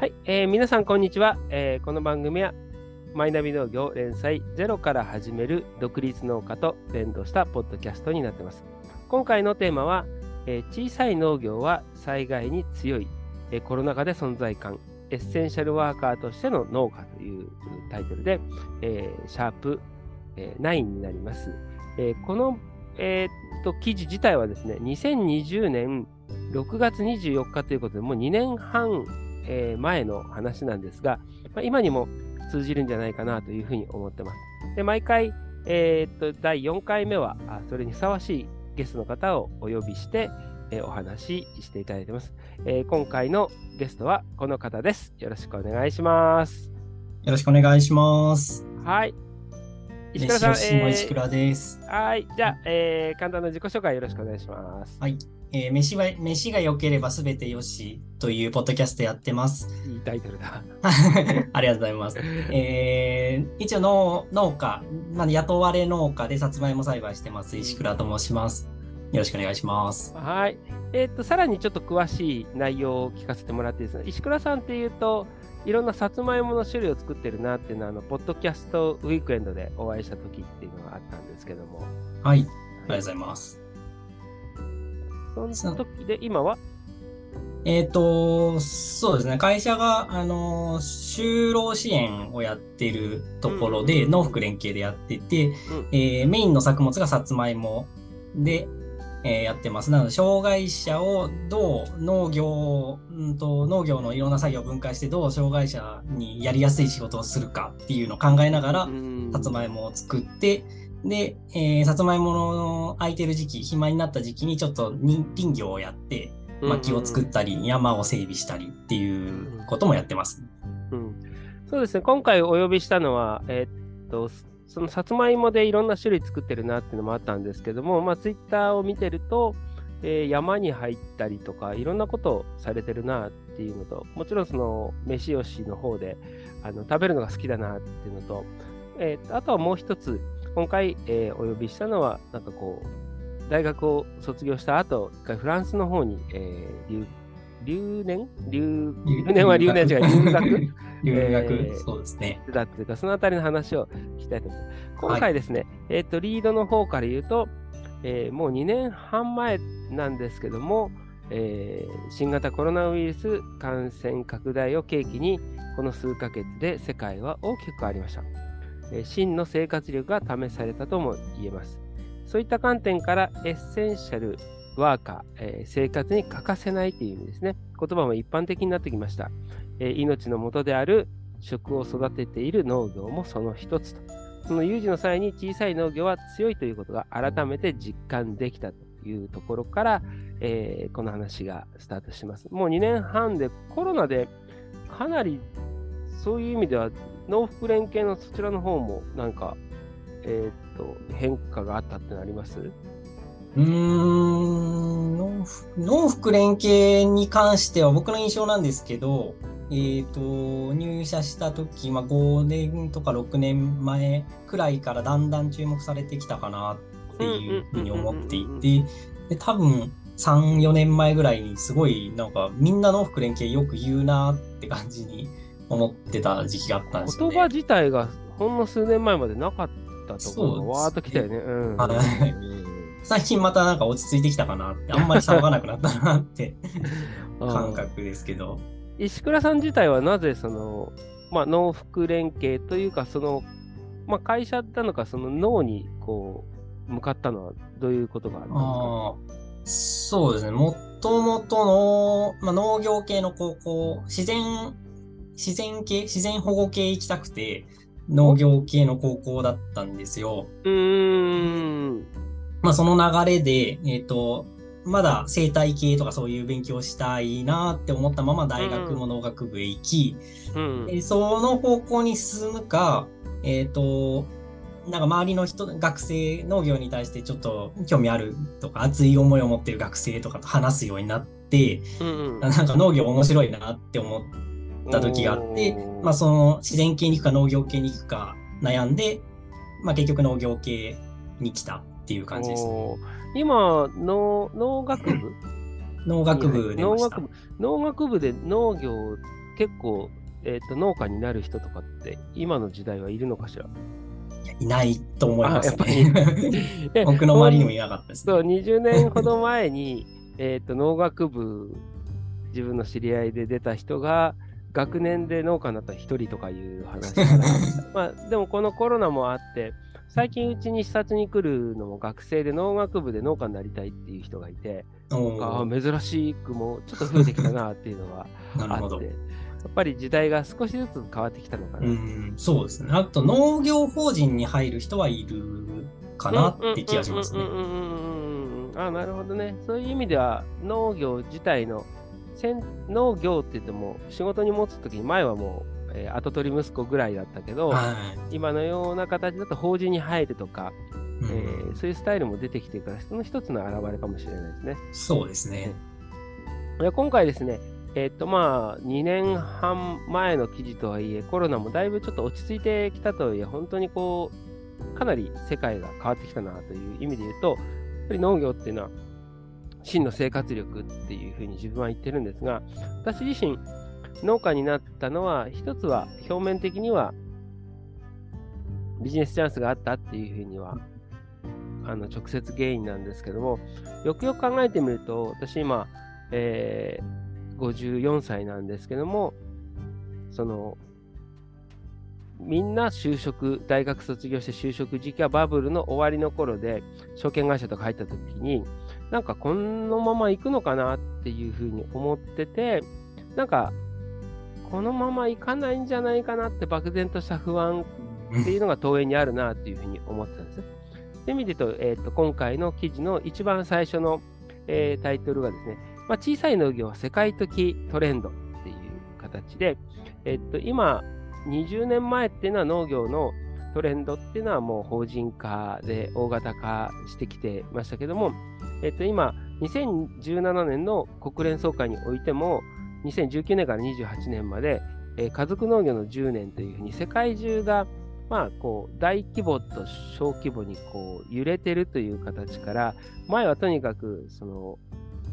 はい、えー皆さんこんにちは、えーこの番組はマイナビ農業連載ゼロから始める独立農家と連動したポッドキャストになっています。今回のテーマは、えー小さい農業は災害に強い、えーコロナ禍で存在感、エッセンシャルワーカーとしての農家というタイトルで、えーシャープ、えー9になります。えーこの、えーっと記事自体はですね、2020年6月24日ということで、もう2年半、えー前の話なんですが、まあ、今にも通じるんじゃないかなというふうに思ってます。で毎回、えーっと第4回目はあそれにふさわしいゲストの方をお呼びして、えーお話ししていただいてます、えー今回のゲストはこの方です。よろしくお願いします。よろしくお願いします。はい。石倉さん、石倉です。はい。じゃあ、えー簡単な自己紹介よろしくお願いします。はい。えー飯は飯が良ければすべてよしというポッドキャストやってます。いいタイトルだ。ありがとうございます。えー一応農農家、まあ、雇われ農家でさつまいも栽培してます石倉と申します。よろしくお願いします。はい。えーっと、さらにちょっと詳しい内容を聞かせてもらっていいですか石倉さんっていうと、いろんなさつまいもの種類を作ってるなっていうのは、あの、ポッドキャストウィークエンドでお会いした時っていうのがあったんですけども、はい。ありがとうございます。その時で、今は？えっ、と、そうですね。会社が、あの、就労支援をやっているところで、うん。農福連携でやってて、うん。えーメインの作物がさつまいもで、えーやってます。なので、障害者をどう農業、うんと、農業のいろんな作業を分解して、どう障害者にやりやすい仕事をするかっていうのを考えながら、うん。さつまいもを作って、で、えーさつまいもの空いてる時期、暇になった時期にちょっとに林業をやって、薪を作ったり、山を整備したりっていうこともやってます。うん。そうですね、今回お呼びしたのは、えーっと、そのさつまいもでいろんな種類作ってるなっていうのもあったんですけども、まあ、ツイッターを見てると、えー山に入ったりとか、いろんなことをされてるなっていうのと、もちろんその飯吉の方であの食べるのが好きだなっていうのと、えーあとはもう一つ、今回、えーお呼びしたのは、なんかこう、大学を卒業した後、一回フランスの方に、えー留留年？留留留年は留年違う、留学？留学、えーそうですね。だっていうか、そのあたりの話を聞きたいと思います。今回ですね、えっ、と、リードの方から言うと、えーもう2年半前なんですけども、えー新型コロナウイルス感染拡大を契機に、この数ヶ月で世界は大きく変わりました。真の生活力が試されたとも言えます。そういった観点から、エッセンシャルワーカー、えー生活に欠かせないという意味ですね。言葉も一般的になってきました。えー命の元である食を育てている農業もその一つと。その有事の際に小さい農業は強いということが改めて実感できたというところから、えーこの話がスタートします。もう2年半でコロナでかなりそういう意味では農福連携のそちらの方もなんか、えーっと変化があったってのあります？うーん、農福農福連携に関しては僕の印象なんですけど、えっ、と、入社した時、まあ、5年とか6年前くらいからだんだん注目されてきたかなっていうふうに思っていて、で多分3、4年前ぐらいにすごいなんかみんな農福連携よく言うなって感じに思ってた時期があったんですよね。言葉自体がほんの数年前までなかったところがわーっと来たよね。うんはい最近またなんか落ち着いてきたかなって、あんまり騒がなくなったなって 感覚ですけど。石倉さん自体はなぜその、まあ、農福連携というかその、まあ、会社なのかその農にこう向かったのはどういうことがあったんですか？そうですね。もともとの、まあ、農業系の高校、自然、自然系、自然保護系行きたくて、農業系の高校だったんですよ。うーん。まあ、その流れで、えっ、と、まだ生態系とかそういう勉強したいなって思ったまま大学も農学部へ行き、うん。でその方向に進むか、えっ、と、なんか周りの人、学生、農業に対してちょっと興味あるとか、熱い思いを持っている学生とかと話すようになって、うんうんなんか農業面白いなって思った時があって、まあその自然系に行くか農業系に行くか悩んで、まあ結局農業系に来たっていう感じです。おー。今農、農学部？農学部で農学。部。農学部で農業結構、えーと、農家になる人とかって今の時代はいるのかしら？いないと思いますね。僕の周りにもいなかったです、ね、そう、20年ほど前に、えっと農学部、自分の知り合いで出た人が、学年で農家になった1人とかいう話 まあ、でもこのコロナもあって、最近うちに視察に来るのも学生で農学部で農家になりたいっていう人がいて、あ珍しくもちょっと増えてきたなっていうのはあって、やっぱり時代が少しずつ変わってきたのかな。うんそうですね。あと農業法人に入る人はいるかなって気がしますね。あなるほどね。そういう意味では農業自体の農業って言っても仕事に持つ時に前はもうえー、跡取り息子ぐらいだったけど、はい、今のような形だと法人に入るとか、うん、えー、そういうスタイルも出てきてるから、その一つの表れかもしれないですね。そうですね。今回ですね、えっ、とまあ、2年半前の記事とはいえ、コロナもだいぶちょっと落ち着いてきたとはいえ、本当にこう、かなり世界が変わってきたなという意味で言うと、やっぱり農業っていうのは、真の生活力っていうふうに自分は言ってるんですが、私自身、農家になったのは、一つは表面的にはビジネスチャンスがあったっていうふうにはあの直接原因なんですけども、よくよく考えてみると、私今、えー、54歳なんですけども、その、みんな就職、大学卒業して就職時期はバブルの終わりの頃で、証券会社とか入った時に、なんかこのまま行くのかなっていうふうに思ってて、なんかこのままいかないんじゃないかなって漠然とした不安っていうのが投影にあるなっていうふうに思ってたんですね。で、見ると、えーと、今回の記事の一番最初の、えー、タイトルがですね、まあ、小さい農業は世界的トレンドっていう形で、えーと、今、20年前っていうのは農業のトレンドっていうのはもう法人化で大型化してきてましたけども、えっ、ー、と、今、2017年の国連総会においても、2019年から28年まで、えー、家族農業の10年というふうに世界中が、まあ、こう大規模と小規模にこう揺れてるという形から前はとにかくその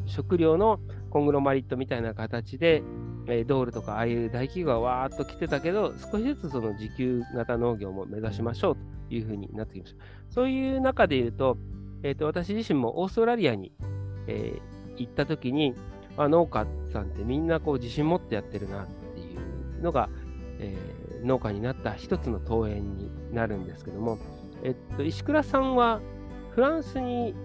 食料のコングロマリットみたいな形で、えー、ドールとかああいう大企業がわーっと来てたけど少しずつその自給型農業も目指しましょうというふうになってきました。そういう中で言うと、えーと、私自身もオーストラリアに、えー、行った時にあ、農家さんってみんなこう自信持ってやってるなっていうのが、えー、農家になった一つの投影になるんですけども、えっと、石倉さんはフランスに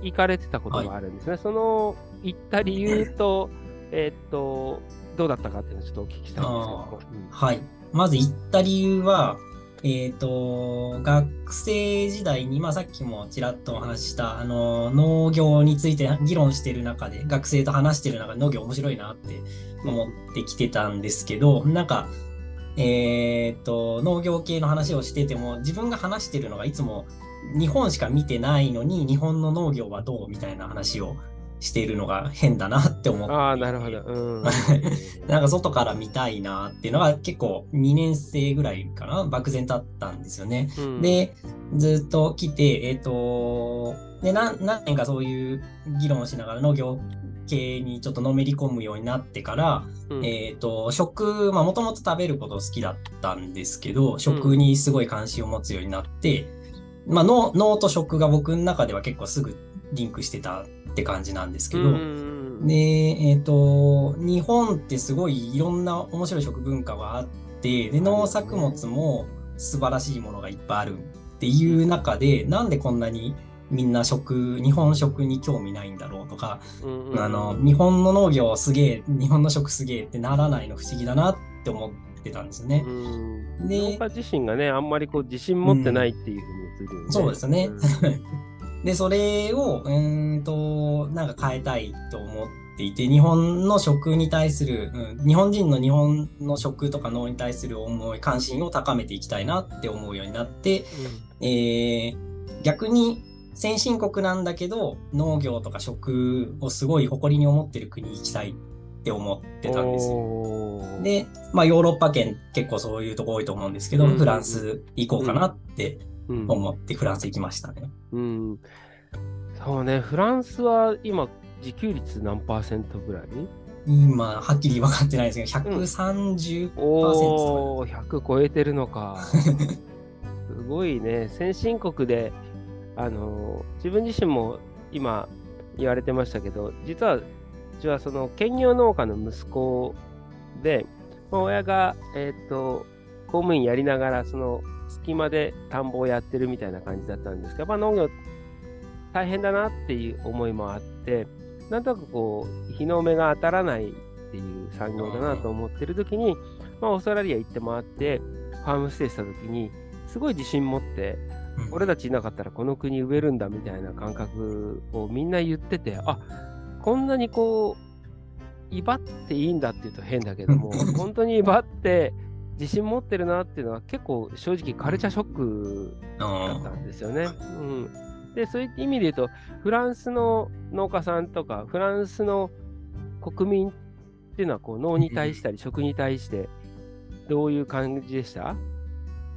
行かれてたことがあるんですね。はい、その行った理由と、えっと、どうだったかっていうのをちょっとお聞きしたいんですけど、うん、はい。まず行った理由は、えっ、ー、と、学生時代に、まあ、さっきもちらっとお話しした、あの、農業について議論してる中で、学生と話してる中で農業面白いなって思ってきてたんですけど、なんか、えっ、ー、と、農業系の話をしてても、自分が話してるのがいつも日本しか見てないのに、日本の農業はどうみたいな話をしているのが変だなって思って。ああ、なるほど。うん、なんか外から見たいなっていうのが結構2年生ぐらいかな、漠然とあったんですよね。うん、で、ずっと来て、えっ、ー、と、で何年かそういう議論をしながら農業系にちょっとのめり込むようになってから、うん、えっ、ー、と、食、まあもともと食べること好きだったんですけど、食にすごい関心を持つようになって、まあ脳脳と食が僕の中では結構すぐリンクしてたって感じなんですけど、で、えっ、ー、と、日本ってすごいいろんな面白い食文化があって、で、農作物も素晴らしいものがいっぱいあるっていう中で、なんでこんなにみんな食、日本食に興味ないんだろうとか、あの、日本の農業すげえ、日本の食すげえってならないの不思議だなって思ってたんですね。で、農家自身がね、あんまりこう自信持ってないっていうふうに映る、ね、そうですね。で、それを、うんと、なんか変えたいと思っていて、日本の食に対する、うん、日本人の日本の食とか農に対する思い、関心を高めていきたいなって思うようになって、うん、えー、逆に先進国なんだけど、農業とか食をすごい誇りに思ってる国に行きたいって思ってたんですよ。で、まあヨーロッパ圏結構そういうとこ多いと思うんですけど、うん、フランス行こうかなって思ってフランス行きましたね。うん、そうね、フランスは今、自給率何パーセントぐらい？今、はっきり分かってないですけど、130%とか、おお、100超えてるのか。すごいね、先進国で、あの自分自身も今言われてましたけど、実はうちはその兼業農家の息子で、まあ、親が、えっ、と公務員やりながら、その隙間で田んぼをやってるみたいな感じだったんですけど、まあ、農業大変だなっていう思いもあって、なんとなくこう、日の目が当たらないっていう産業だなと思ってる時に、まあ、オーストラリア行って回って、ファームステイした時に、すごい自信持って、俺たちいなかったらこの国植えるんだみたいな感覚をみんな言ってて、あこんなにこう、威張っていいんだって言うと変だけども、本当に威張って自信持ってるなっていうのは結構正直カルチャーショックだったんですよね。うん、で、そういった意味で言うと、フランスの農家さんとか、フランスの国民っていうのはこう農に対したり食に対してどういう感じでした？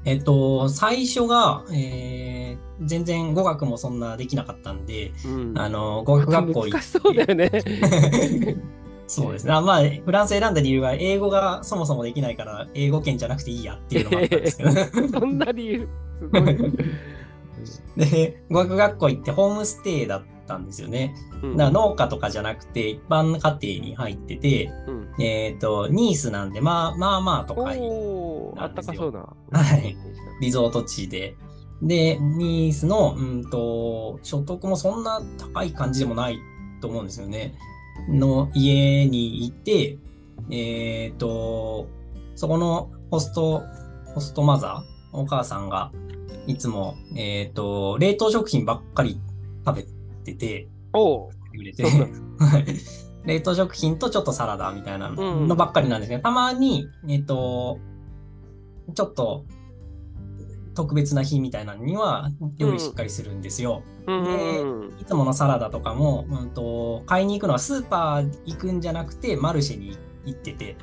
えっと、最初が、えー、全然語学もそんなできなかったんで、うん、あの、語学学校行って。難しそうだよね。そうですね。まあ、フランス選んだ理由は、英語がそもそもできないから、英語圏じゃなくていいやっていうのもあったんですけど、そんな理由すごい。で、語学学校行ってホームステイだったんですよね。うん、だから農家とかじゃなくて、一般家庭に入ってて、うん、えっ、ー、と、ニースなんで、まあまあまあ都会あったかそうな。はい。リゾート地で。で、ニースの、うんと、所得もそんな高い感じでもないと思うんですよね。の家にいて、えっ、ー、と、そこのホスト、ホストマザー、お母さんが、いつも、えっ、ー、と、冷凍食品ばっかり食べてて、おれて。冷凍食品とちょっとサラダみたいなのばっかりなんですけど、うん、たまに、えっ、ー、と、ちょっと特別な日みたいなのには料理しっかりするんですよ。うん、でいつものサラダとかも、うんと、買いに行くのはスーパー行くんじゃなくてマルシェに行ってて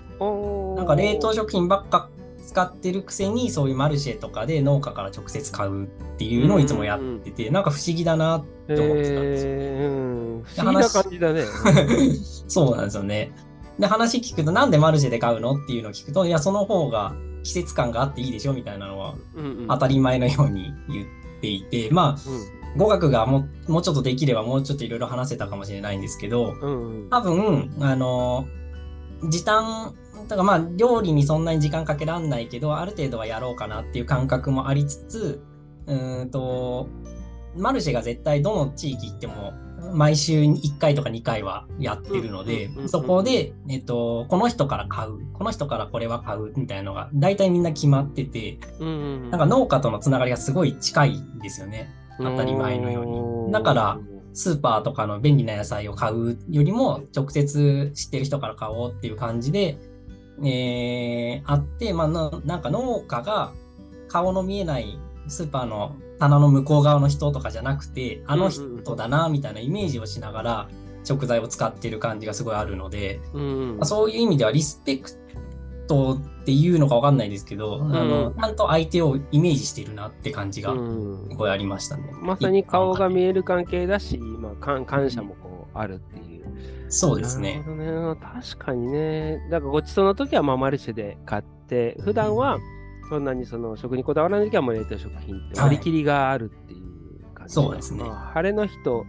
なんか冷凍食品ばっか使ってるくせにそういうマルシェとかで農家から直接買うっていうのをいつもやってて、うん、なんか不思議だなって思ってたんですよ。えー、不思議な感じだね。そうなんですよね。で話聞くとなんでマルシェで買うのっていうのを聞くといやその方が季節感があっていいでしょみたいなのは当たり前のように言っていて、まあ、うん、語学がももうちょっとできればもうちょっといろいろ話せたかもしれないんですけど、うんうん、多分あの時短だからまあ料理にそんなに時間かけらんないけどある程度はやろうかなっていう感覚もありつつうんとマルシェが絶対どの地域行っても毎週1回とか2回はやってるので、そこで、えっと、この人から買う、この人からこれは買うみたいなのが大体みんな決まってて、なんか農家とのつながりがすごい近いんですよね。当たり前のように。だから、スーパーとかの便利な野菜を買うよりも、直接知ってる人から買おうっていう感じで、えー、あって、まあな、なんか農家が顔の見えないスーパーの棚の向こう側の人とかじゃなくて、あの人だなみたいなイメージをしながら食材を使っている感じがすごいあるので、うんまあ、そういう意味ではリスペクトっていうのかわかんないですけど、うん、あのちゃんと相手をイメージしているなって感じがすごいありましたね。まさに顔が見える関係だし、まあ、感感謝もこうあるっていう。そうですね。ね確かにね。だからごちそうの時はまあマルシェで買って、普段は、うんそんなにその食にこだわらない時はもう冷凍食品って割り切りがあるっていう感じ、はい、そうですね、まあ、晴れの日と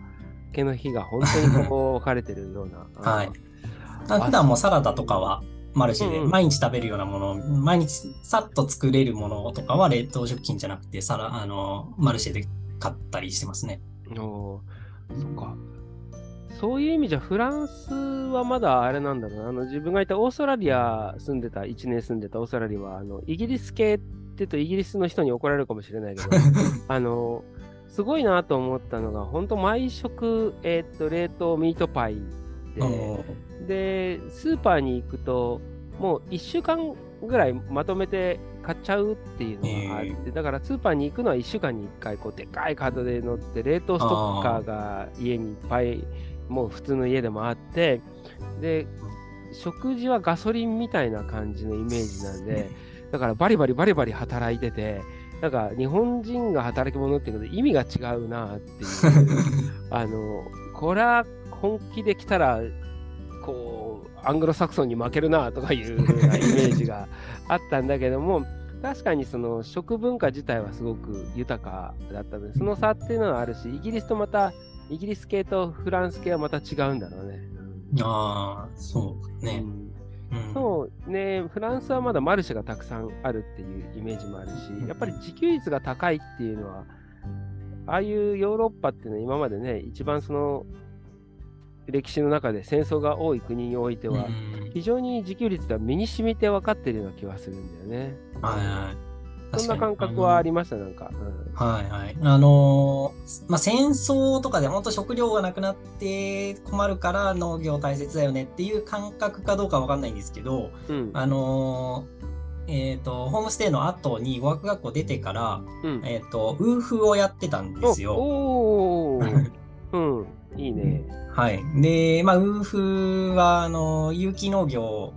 毛の日が本当にこう分かれてるような。はい。普段もサラダとかはマルシェで毎日食べるようなもの、うん、毎日さっと作れるものとかは冷凍食品じゃなくてサラあのマルシェで買ったりしてますね。おそっか。そういう意味じゃ、フランスはまだあれなんだろうな。あの自分がいたオーストラリア住んでた、1年住んでたオーストラリアは、あのイギリス系って言うとイギリスの人に怒られるかもしれないけど、あの、すごいなと思ったのが、本当毎食、えー、っと、冷凍ミートパイで、で、スーパーに行くと、もう1週間ぐらいまとめて買っちゃうっていうのがあって、だからスーパーに行くのは1週間に1回、こう、でっかいカードで乗って、冷凍ストッカーが家にいっぱいもう普通の家でもあって、で、食事はガソリンみたいな感じのイメージなんで、だからバリバリバリバリ働いてて、なんか日本人が働き者っていうことで意味が違うなっていう、あの、これは本気で来たら、こアングロサクソンに負けるなとかいうイメージがあったんだけども、確かにその食文化自体はすごく豊かだったので、その差っていうのはあるし、イギリスとまた、イギリス系とフランス系はまた違うんだろうね。ああ、そうね。うんそうね、フランスはまだマルシェがたくさんあるっていうイメージもあるし、やっぱり自給率が高いっていうのは、ああいうヨーロッパっていうのは今までね、一番その歴史の中で戦争が多い国においては、非常に自給率が身に染みて分かってるような気はするんだよね。はいはい。そんな感覚はありました、なんか。うん、はいはい。あのー、まあ、戦争とかで本当食料がなくなって困るから農業大切だよねっていう感覚かどうかわかんないんですけど、うん、あのー、えっ、ー、と、ホームステイの後に語学学校出てから、うん、えっ、と、ウーフをやってたんですよ。おお うん、いいね。はい。で、まあ、ウーフは、あの、有機農業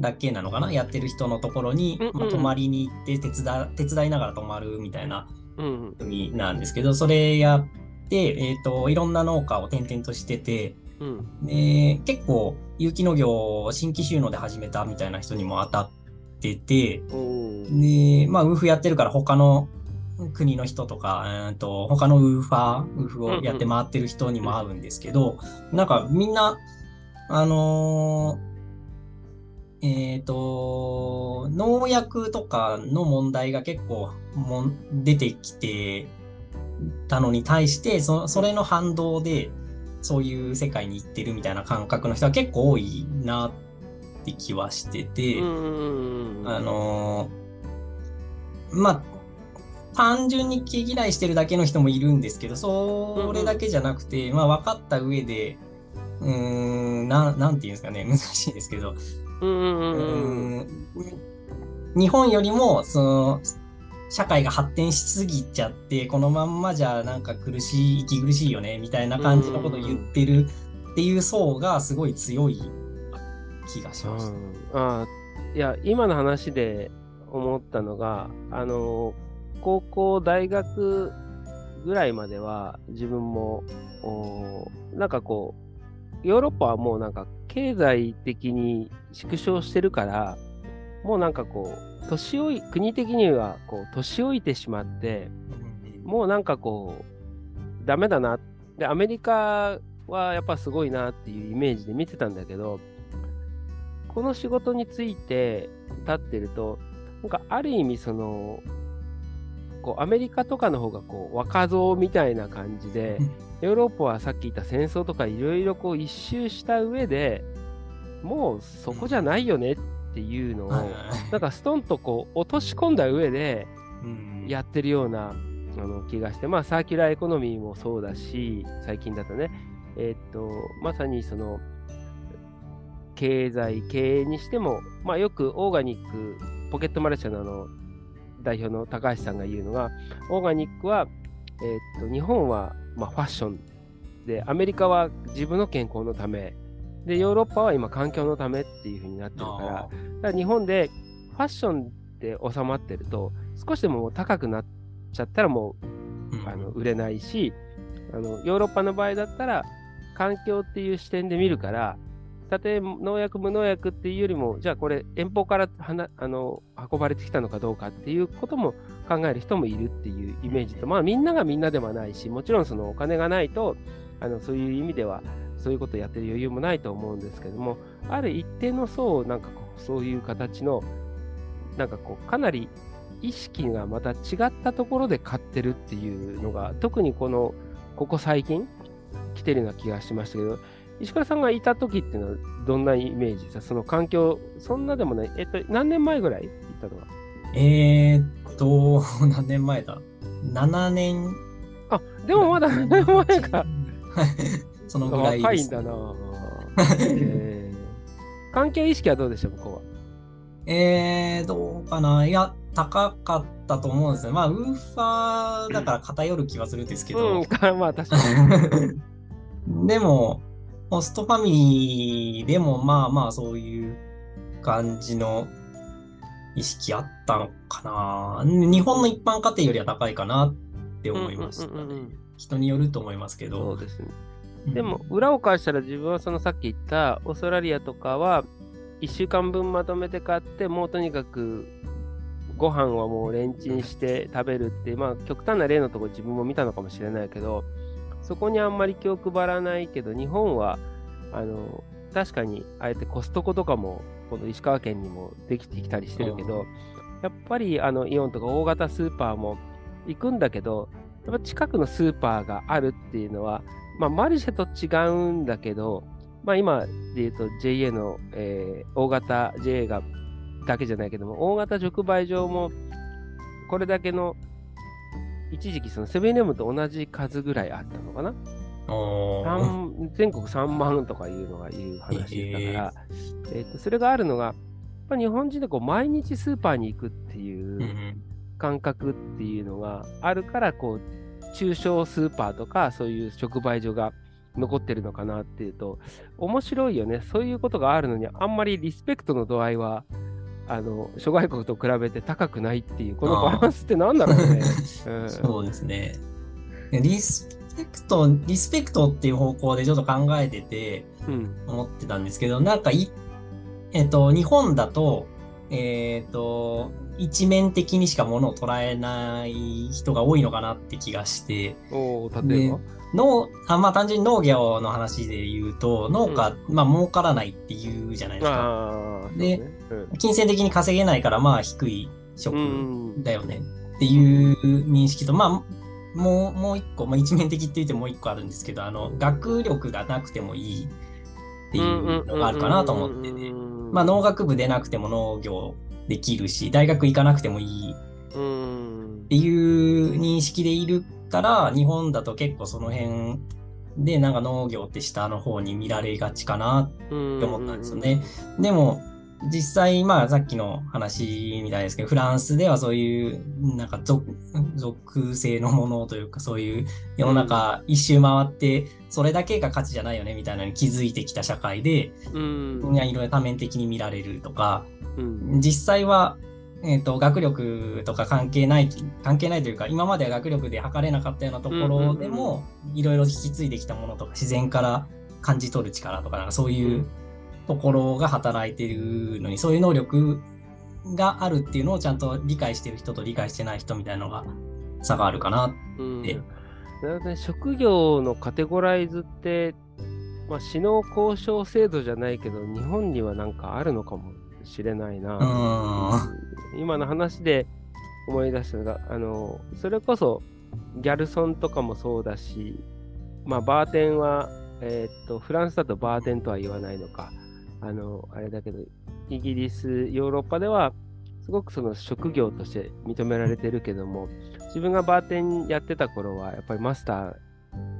だけなのかな？やってる人のところに、うんうん、まあ、泊まりに行って手伝手伝いながら泊まるみたいな組なんですけど、それやって、えーと、いろんな農家を転々としてて、うん、で結構有機農業を新規収納で始めたみたいな人にも当たってて、でまあ、ウーフやってるから他の国の人とか、うんと他のウーファー、ウーフをやって回ってる人にも会うんですけど、なんかみんな、あのーえっ、ー、と、農薬とかの問題が結構も出てきてたのに対してそ、それの反動で、そういう世界に行ってるみたいな感覚の人は結構多いなって気はしてて、あの、まあ、単純に毛嫌いしてるだけの人もいるんですけど、それだけじゃなくて、まあ分かった上で、うーん、ななんていうんですかね、難しいですけど、日本よりもその社会が発展しすぎちゃってこのまんまじゃなんか苦しい息苦しいよねみたいな感じのことを言ってるっていう層がすごい強い気がしました。あいや今の話で思ったのがあの高校大学ぐらいまでは自分もなんかこうヨーロッパはもうなんか経済的に縮小してるから、もうなんかこう、年老い、国的にはこう、年老いてしまって、もうなんかこう、ダメだな。で、アメリカはやっぱすごいなっていうイメージで見てたんだけど、この仕事について立ってると、なんかある意味その、こうアメリカとかの方がこう若造みたいな感じで、ヨーロッパはさっき言った戦争とかいろいろこう一周した上でもうそこじゃないよねっていうのを、なんかストンとこう落とし込んだ上でやってるようなあの気がして、まあサーキュラーエコノミーもそうだし、最近だとね、えー、っと、まさにその経済、経営にしても、まあよくオーガニック、ポケットマルシェのあの代表の高橋さんが言うのが、オーガニックは、えー、っと日本はまあ、ファッションで、アメリカは自分の健康のため、で、ヨーロッパは今環境のためっていう風になってるから、だから日本でファッションで収まってると、少しでも高くなっちゃったらもう、あの売れないし、あのヨーロッパの場合だったら、環境っていう視点で見るから、たとえ農薬無農薬っていうよりも、じゃあこれ遠方からあの運ばれてきたのかどうかっていうことも考える人もいるっていうイメージと、まあみんながみんなではないし、もちろんそのお金がないと、あのそういう意味ではそういうことをやってる余裕もないと思うんですけども、ある一定の層をなんかこうそういう形の、なんかこうかなり意識がまた違ったところで買ってるっていうのが、特にこの、ここ最近来てるような気がしましたけど、石倉さんがいた時っていうのはどんなイメージですその環境、そんなでもない。えっと、何年前ぐらい行ったのはえー、っと、何年前だ ?7 年。あ、でもまだ7年前か。そのぐらい若いんだな、えー。関係意識はどうでしょう、ここは。えー、どうかな。いや、高かったと思うんですね。まあ、ウーファーだから偏る気はするんですけど。うん、まあ、確かに。でも、ホストファミリーでもまあまあそういう感じの意識あったのかな。日本の一般家庭よりは高いかなって思いましたね。人によると思いますけど。ですね。でも、裏を返したら自分はそのさっき言ったオーストラリアとかは1週間分まとめて買ってもうとにかくご飯はもうレンチンして食べるってまあ極端な例のところ自分も見たのかもしれないけどそこにあんまり気を配らないけど日本はあの確かにあえてコストコとかもこの石川県にもできてきたりしてるけどやっぱりあのイオンとか大型スーパーも行くんだけどやっぱ近くのスーパーがあるっていうのはまあ、マルシェと違うんだけど、まあ、今で言うと JA の、えー、大型 JA がだけじゃないけども、大型直売所もこれだけの一時期そのセブンイレブンと同じ数ぐらいあったのかな？全国3万とかいうのがいう話だから、えー、えーとそれがあるのが、まあ、日本人でこう毎日スーパーに行くっていう感覚っていうのがあるからこう中小スーパーとかそういう直売所が残ってるのかなっていうと面白いよね。そういうことがあるのにあんまりリスペクトの度合いはあの諸外国と比べて高くないっていうこのバランスって何だろうね、うん、そうですね。リスペクトリスペクトっていう方向でちょっと考えてて思ってたんですけど、うん、なんかいえっ、と日本だとえっ、と一面的にしかものを捉えない人が多いのかなって気がして。お例えば？農あまあ単純に農業の話で言うと農家、うん、まあ儲からないっていうじゃないですか。で、ね。うん、金銭的に稼げないからまあ低い職だよねっていう認識と、まあもうもう一個、まあ、一面的って言ってもう一個あるんですけどあの学力がなくてもいいっていうのがあるかなと思ってて、まあ農学部でなくても農業できるし、大学行かなくてもいいっていう認識でいるから、日本だと結構その辺でなんか農業って下の方に見られがちかなって思ったんですよね。でも実際、まあさっきの話みたいですけど、フランスではそういうなんか属性のものというか、そういう世の中一周回って、それだけが価値じゃないよねみたいなのに気づいてきた社会で、うん、いろいろ多面的に見られるとか、うん、実際は、えーと、学力とか関係ない関係ないというか今までは学力で測れなかったようなところでもいろいろ引き継いできたものとか自然から感じ取る力とかなんかそういうところが働いてるのにそういう能力があるっていうのをちゃんと理解してる人と理解してない人みたいなのが差があるかなって。うん、なるほどね職業のカテゴライズってまあ、死の交渉制度じゃないけど、日本にはなんかあるのかもしれないな。今の話で思い出したのが、あの、それこそギャルソンとかもそうだし、まあ、バーテンは、えー、っと、フランスだとバーテンとは言わないのか。あの、あれだけど、イギリス、ヨーロッパでは、すごくその職業として認められてるけども、自分がバーテンやってた頃は、やっぱりマスタ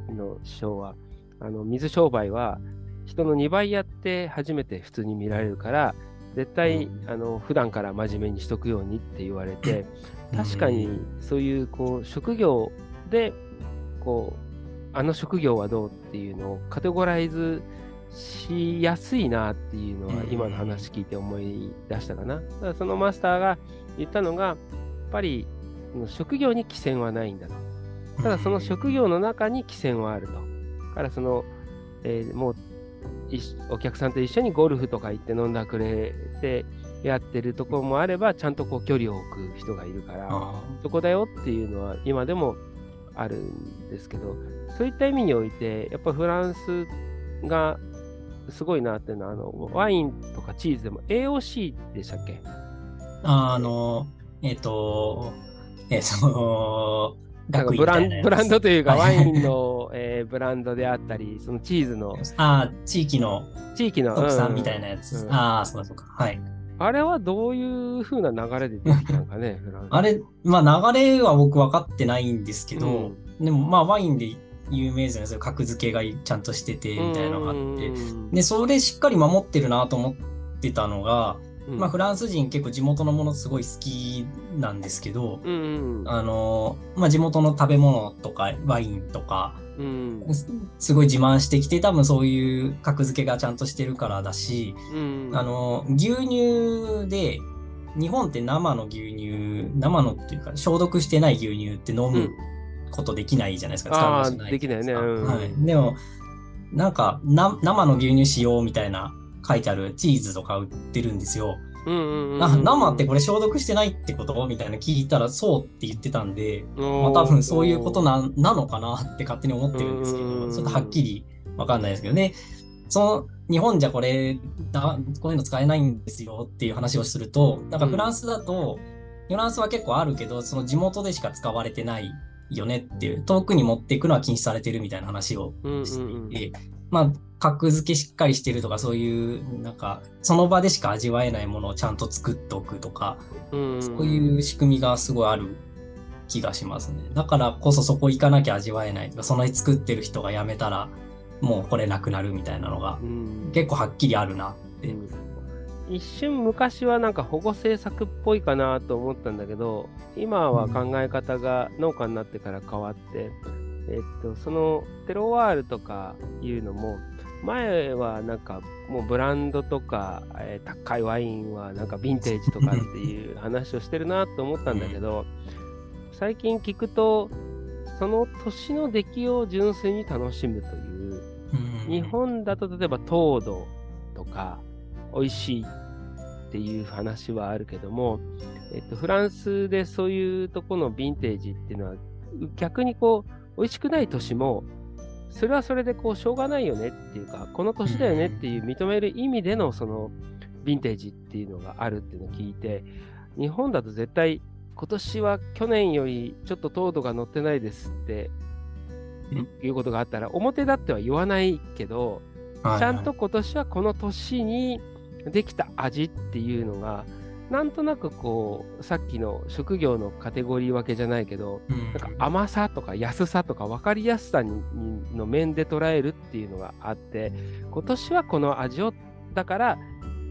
ーの師匠は、あの水商売は人の2倍やって初めて普通に見られるから、絶対あの普段から真面目にしとくようにって言われて確かにそういうこう職業でこうあの職業はどうっていうのをカテゴライズしやすいなっていうのは今の話聞いて思い出したかな。だからそのマスターが言ったのがやっぱり職業に規制はないんだと。ただその職業の中に規制はあると。からその、えー、もうお客さんと一緒にゴルフとか行って飲んだくれてやってるところもあれば、ちゃんとこう距離を置く人がいるから、そこだよっていうのは今でもあるんですけど、そういった意味において、やっぱフランスがすごいなっていうのは、あのワインとかチーズでも AOC でしたっけ？あの、えっ、ー、と、えー、その、なんかブランブランドというか、ワインの、えー、ブランドであったり、そのチーズの。ああ、地域の。地域の。特産みたいなやつ。うん、ああ、そうかそうか。はい。あれはどういうふうな流れで出てきたのかね、あれ、まあ流れは僕分かってないんですけど、うん、でもまあワインで有名じゃないですか、格付けがちゃんとしててみたいなのがあって、で、それしっかり守ってるなと思ってたのが、まあ、フランス人結構地元のものすごい好きなんですけど、うんうん、あのまあ、地元の食べ物とかワインとか、うん、すごい自慢してきて多分そういう格付けがちゃんとしてるからだし、うん。あの牛乳で日本って生の牛乳生のっていうか消毒してない牛乳って飲むことできないじゃないですか、うん、使うできないね、はい、でもなんかな生の牛乳使用みたいな書いてあるチーズとか売ってるんですよ。うんうんうんな生ってこれ消毒してないってことみたいな聞いたらそうって言ってたんで、まあ、ま多分そういうことななのかなって勝手に思ってるんですけうんど、ちょっとはっきりわかんないですけどね。その日本じゃこれだ、こういうの使えないんですよっていう話をすると、なんかフランスだと、フランスは結構あるけど、その地元でしか使われてないよねっていう、遠くに持っていくのは禁止されてるみたいな話をしてうんいて、まあ、格付けしっかりしてるとか、そういう、なんか、その場でしか味わえないものをちゃんと作っておくとか、うんそういう仕組みがすごいある気がしますね。だからこそそこ行かなきゃ味わえないとか、その作ってる人が辞めたら、もうこれなくなるみたいなのがうん結構はっきりあるなって。うん一瞬昔はなんか保護政策っぽいかなと思ったんだけど今は考え方が農家になってから変わって、えっとそのテロワールとかいうのも前はなんかもうブランドとか、えー高いワインはなんかヴィンテージとかっていう話をしてるなと思ったんだけど最近聞くとその年の出来を純粋に楽しむといううん。日本だと例えば糖度とか美味しいっていう話はあるけども、えっと、フランスでそういうとこのヴィンテージっていうのは逆にこう美味しくない年もそれはそれでこうしょうがないよねっていうかこの年だよねっていう認める意味でのそのヴィンテージっていうのがあるっていうのを聞いて日本だと絶対今年は去年よりちょっと糖度が乗ってないですっていうことがあったら表立っては言わないけどちゃんと、今年はこの年にできた味っていうのが、なんとなくこう、さっきの職業のカテゴリー分けじゃないけど、うんなんか甘さとか安さとか分かりやすさににの面で捉えるっていうのがあって、今年はこの味をだから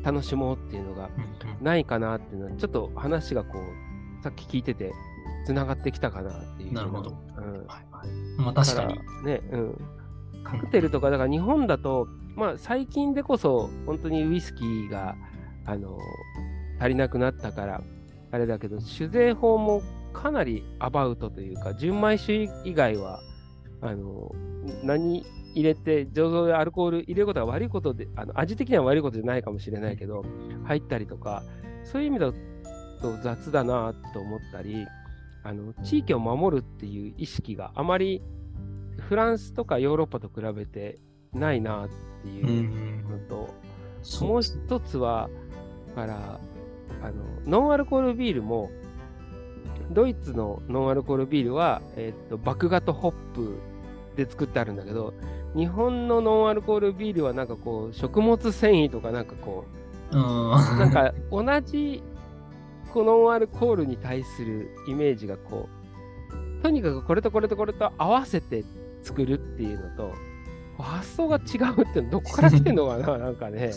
楽しもうっていうのがうんないかなっていうのは、ちょっと話がこう、さっき聞いてて、つながってきたかなっていう。なるほどうんはいはいまあ確かに。ね、うん。カクテルとか、だから日本だと、まあ最近でこそ本当にウイスキーが、あの、足りなくなったから、あれだけど、酒税法もかなりアバウトというか、純米酒以外は、あの、何入れて、醸造でアルコール入れることが悪いことで、あの味的には悪いことじゃないかもしれないけど、入ったりとか、そういう意味だと雑だなと思ったり、あの地域を守るっていう意識があまりフランスとかヨーロッパと比べてないなっていうのと、もう一つは、だからあの、ノンアルコールビールも、ドイツのノンアルコールビールは、えっと麦芽とホップで作ってあるんだけど、日本のノンアルコールビールはなんかこう、食物繊維とかなんかこう、ななんか同じこのノンアルコールに対するイメージがこう、とにかくこれとこれとこれと合わせて作るっていうのと、発想が違うってどこから来てんのかな なんかね、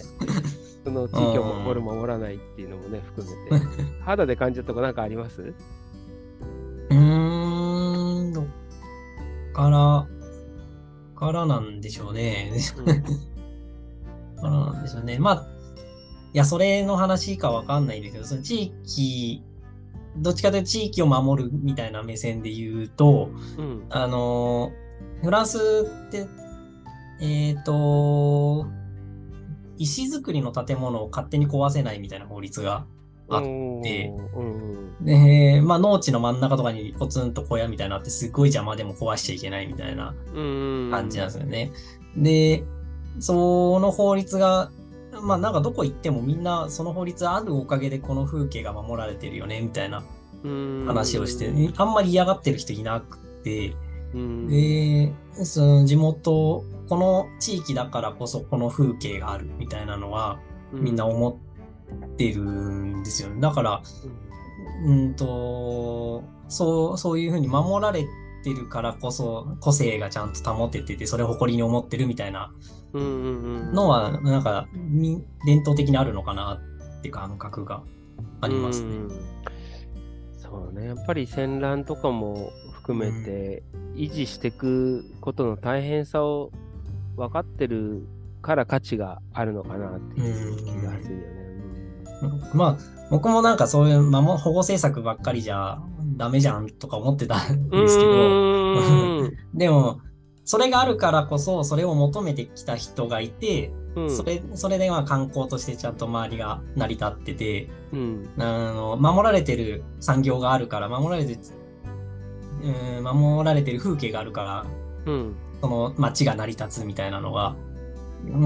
その地域を守る、守らないっていうのもね、含めて。肌で感じたとこなんかあります？うーん、どっから、からなんでしょうね。からなんでしょうね。まあ、いや、それの話かわかんないんだけど、その地域、どっちかというと地域を守るみたいな目線で言うと、うん。あの、フランスって、えっ、と、石造りの建物を勝手に壊せないみたいな法律があってで、まあ農地の真ん中とかにポツンと小屋みたいなのあってすっごい邪魔でも壊しちゃいけないみたいなうん感じなんですよね。で、その法律が、まあなんかどこ行ってもみんなその法律あるおかげでこの風景が守られてるよねみたいなうん話をして、あんまり嫌がってる人いなくて、うんで、その地元、この地域だからこそこの風景があるみたいなのはみんな思ってるんですよね。だから、うん。と、そう、そういうふうに守られてるからこそ個性がちゃんと保ててて、それを誇りに思ってるみたいなのは、なんか、み伝統的にあるのかなって感覚がありますね。うん。そうね、やっぱり戦乱とかも含めて、維持していくことの大変さを分かってるから価値があるのかなっていう気がするよね。まあ、僕もなんかそういう守保護政策ばっかりじゃダメじゃんとか思ってたんうんですけど、でも、それがあるからこそ、それを求めてきた人がいて、うん。それ、それでまあ観光としてちゃんと周りが成り立ってて、うん。あの、守られてる産業があるから、守られてる、うん、守られてる風景があるから、うんその街が成り立つみたいなのが、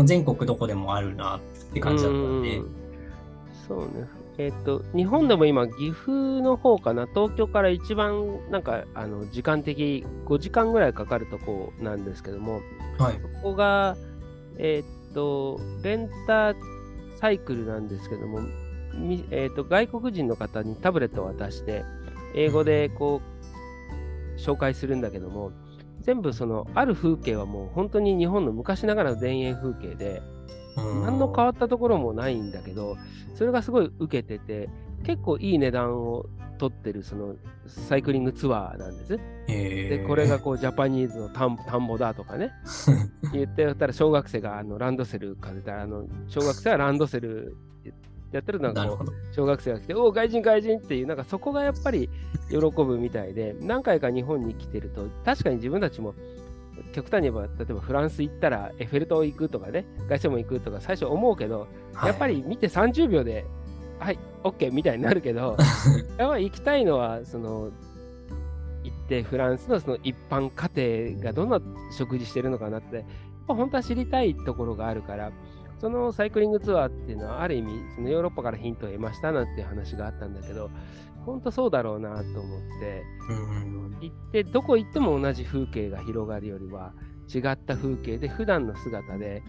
全国どこでもあるなって感じだったんで、うんそうね。えっ、と、日本でも今、岐阜の方かな、東京から一番、なんか、あの、時間的、5時間ぐらいかかるとこなんですけども、はい。そこが、えっ、と、レンタサイクルなんですけども、みえっ、と、外国人の方にタブレットを渡して、英語でこう、紹介するんだけども、全部その、ある風景はもう本当に日本の昔ながらの田園風景で、何の変わったところもないんだけど、それがすごい受けてて、結構いい値段を取ってるそのサイクリングツアーなんです。で、でこれがこうジャパニーズの田ん田んぼだとかね、言ってたら小学生があのランドセルかけたら、あの小学生はランドセルやってるなるほど。小学生が来て、おお、外人、外人っていう、なんかそこがやっぱり喜ぶみたいで、何回か日本に来てると、確かに自分たちも、極端に言えば、例えばフランス行ったらエッフェル塔行くとかね、凱旋門行くとか最初思うけど、やっぱり見て30秒で、はい、OK みたいになるけど、やっぱり行きたいのは、その、行ってフランスのその一般家庭がどんな食事してるのかなって、本当は知りたいところがあるから、そのサイクリングツアーっていうのは、ある意味、そのヨーロッパからヒントを得ましたなんていう話があったんだけど、本当そうだろうなと思って、うん。行って、どこ行っても同じ風景が広がるよりは、違った風景で、普段の姿で、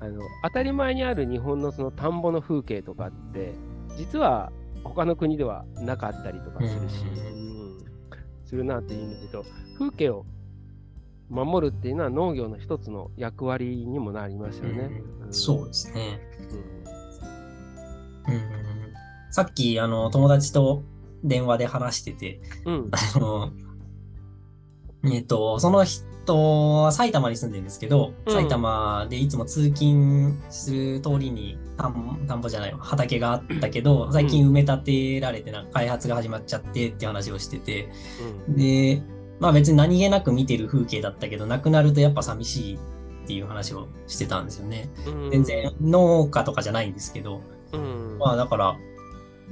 あの当たり前にある日本のその田んぼの風景とかって、実は他の国ではなかったりとかするし、ううん。するなという意味で言うと、風景を守るっていうのは農業の一つの役割にもなりますよね。うんそうですね。うん。うんさっき、あの、友達と電話で話してて、うん。あの、えっと、その人は埼玉に住んでるんですけど、うん。埼玉でいつも通勤する通りに田ん田んぼじゃないわ。畑があったけど、最近埋め立てられてなんか開発が始まっちゃってって話をしてて、で、まあ別に何気なく見てる風景だったけど、なくなるとやっぱ寂しいっていう話をしてたんですよね。うん全然農家とかじゃないんですけど、うん。まあだから、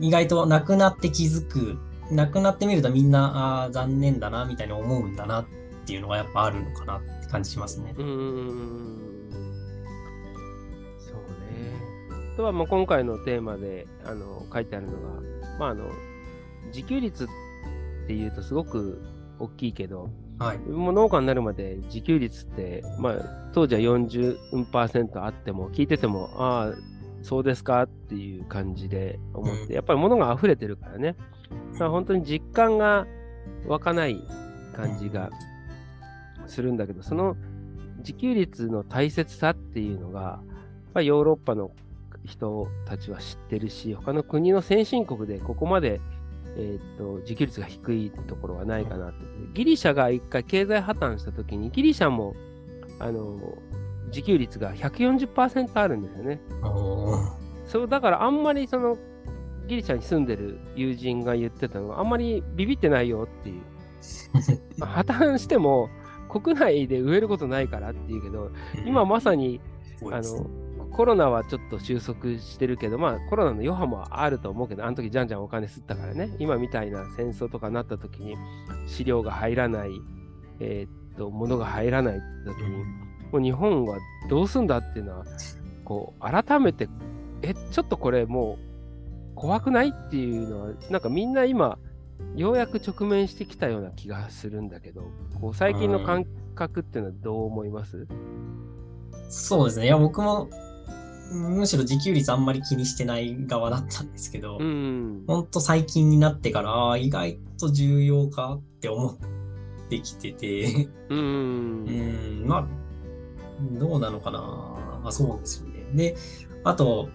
意外となくなって気づく、なくなってみるとみんな、ああ、残念だな、みたいに思うんだなっていうのがやっぱあるのかなって感じしますね。うーんそうね。あとはもう今回のテーマであの書いてあるのが、まあ、あの自給率っていうとすごく大きいけど、はい。も農家になるまで自給率って、まあ、当時は40%あっても、聞いてても、ああ、そうですかっていう感じで思って、うん。やっぱり物が溢れてるからね、まあ、本当に実感が湧かない感じがするんだけど、その自給率の大切さっていうのが、やっぱりヨーロッパの人たちは知ってるし、他の国の先進国でここまで、えーっと自給率が低いところはないかなと。ギリシャが一回経済破綻したときに、ギリシャもあの自給率が140%あるんですよね。そうだからあんまりそのギリシャに住んでる友人が言ってたのがあんまりビビってないよっていう。ま あ破綻しても国内で植えることないからっていうけど、今まさにあのコロナはちょっと収束してるけど、まあコロナの余波もあると思うけど、あの時じゃんじゃんお金吸ったからね、今みたいな戦争とかなった時に飼料が入らない、えーっと、物が入らないって時に、もう日本はどうすんだっていうのは、こう、改めて、え、ちょっとこれもう怖くないっていうのは、なんかみんな今、ようやく直面してきたような気がするんだけど、こう最近の感覚っていうのはどう思います？そうですね。いや、僕も、むしろ自給率あんまり気にしてない側だったんですけど、うん。ほんと最近になってから、意外と重要かって思ってきてて、う。うんん、まあ、どうなのかな。まあ、そうですよね。で、あと、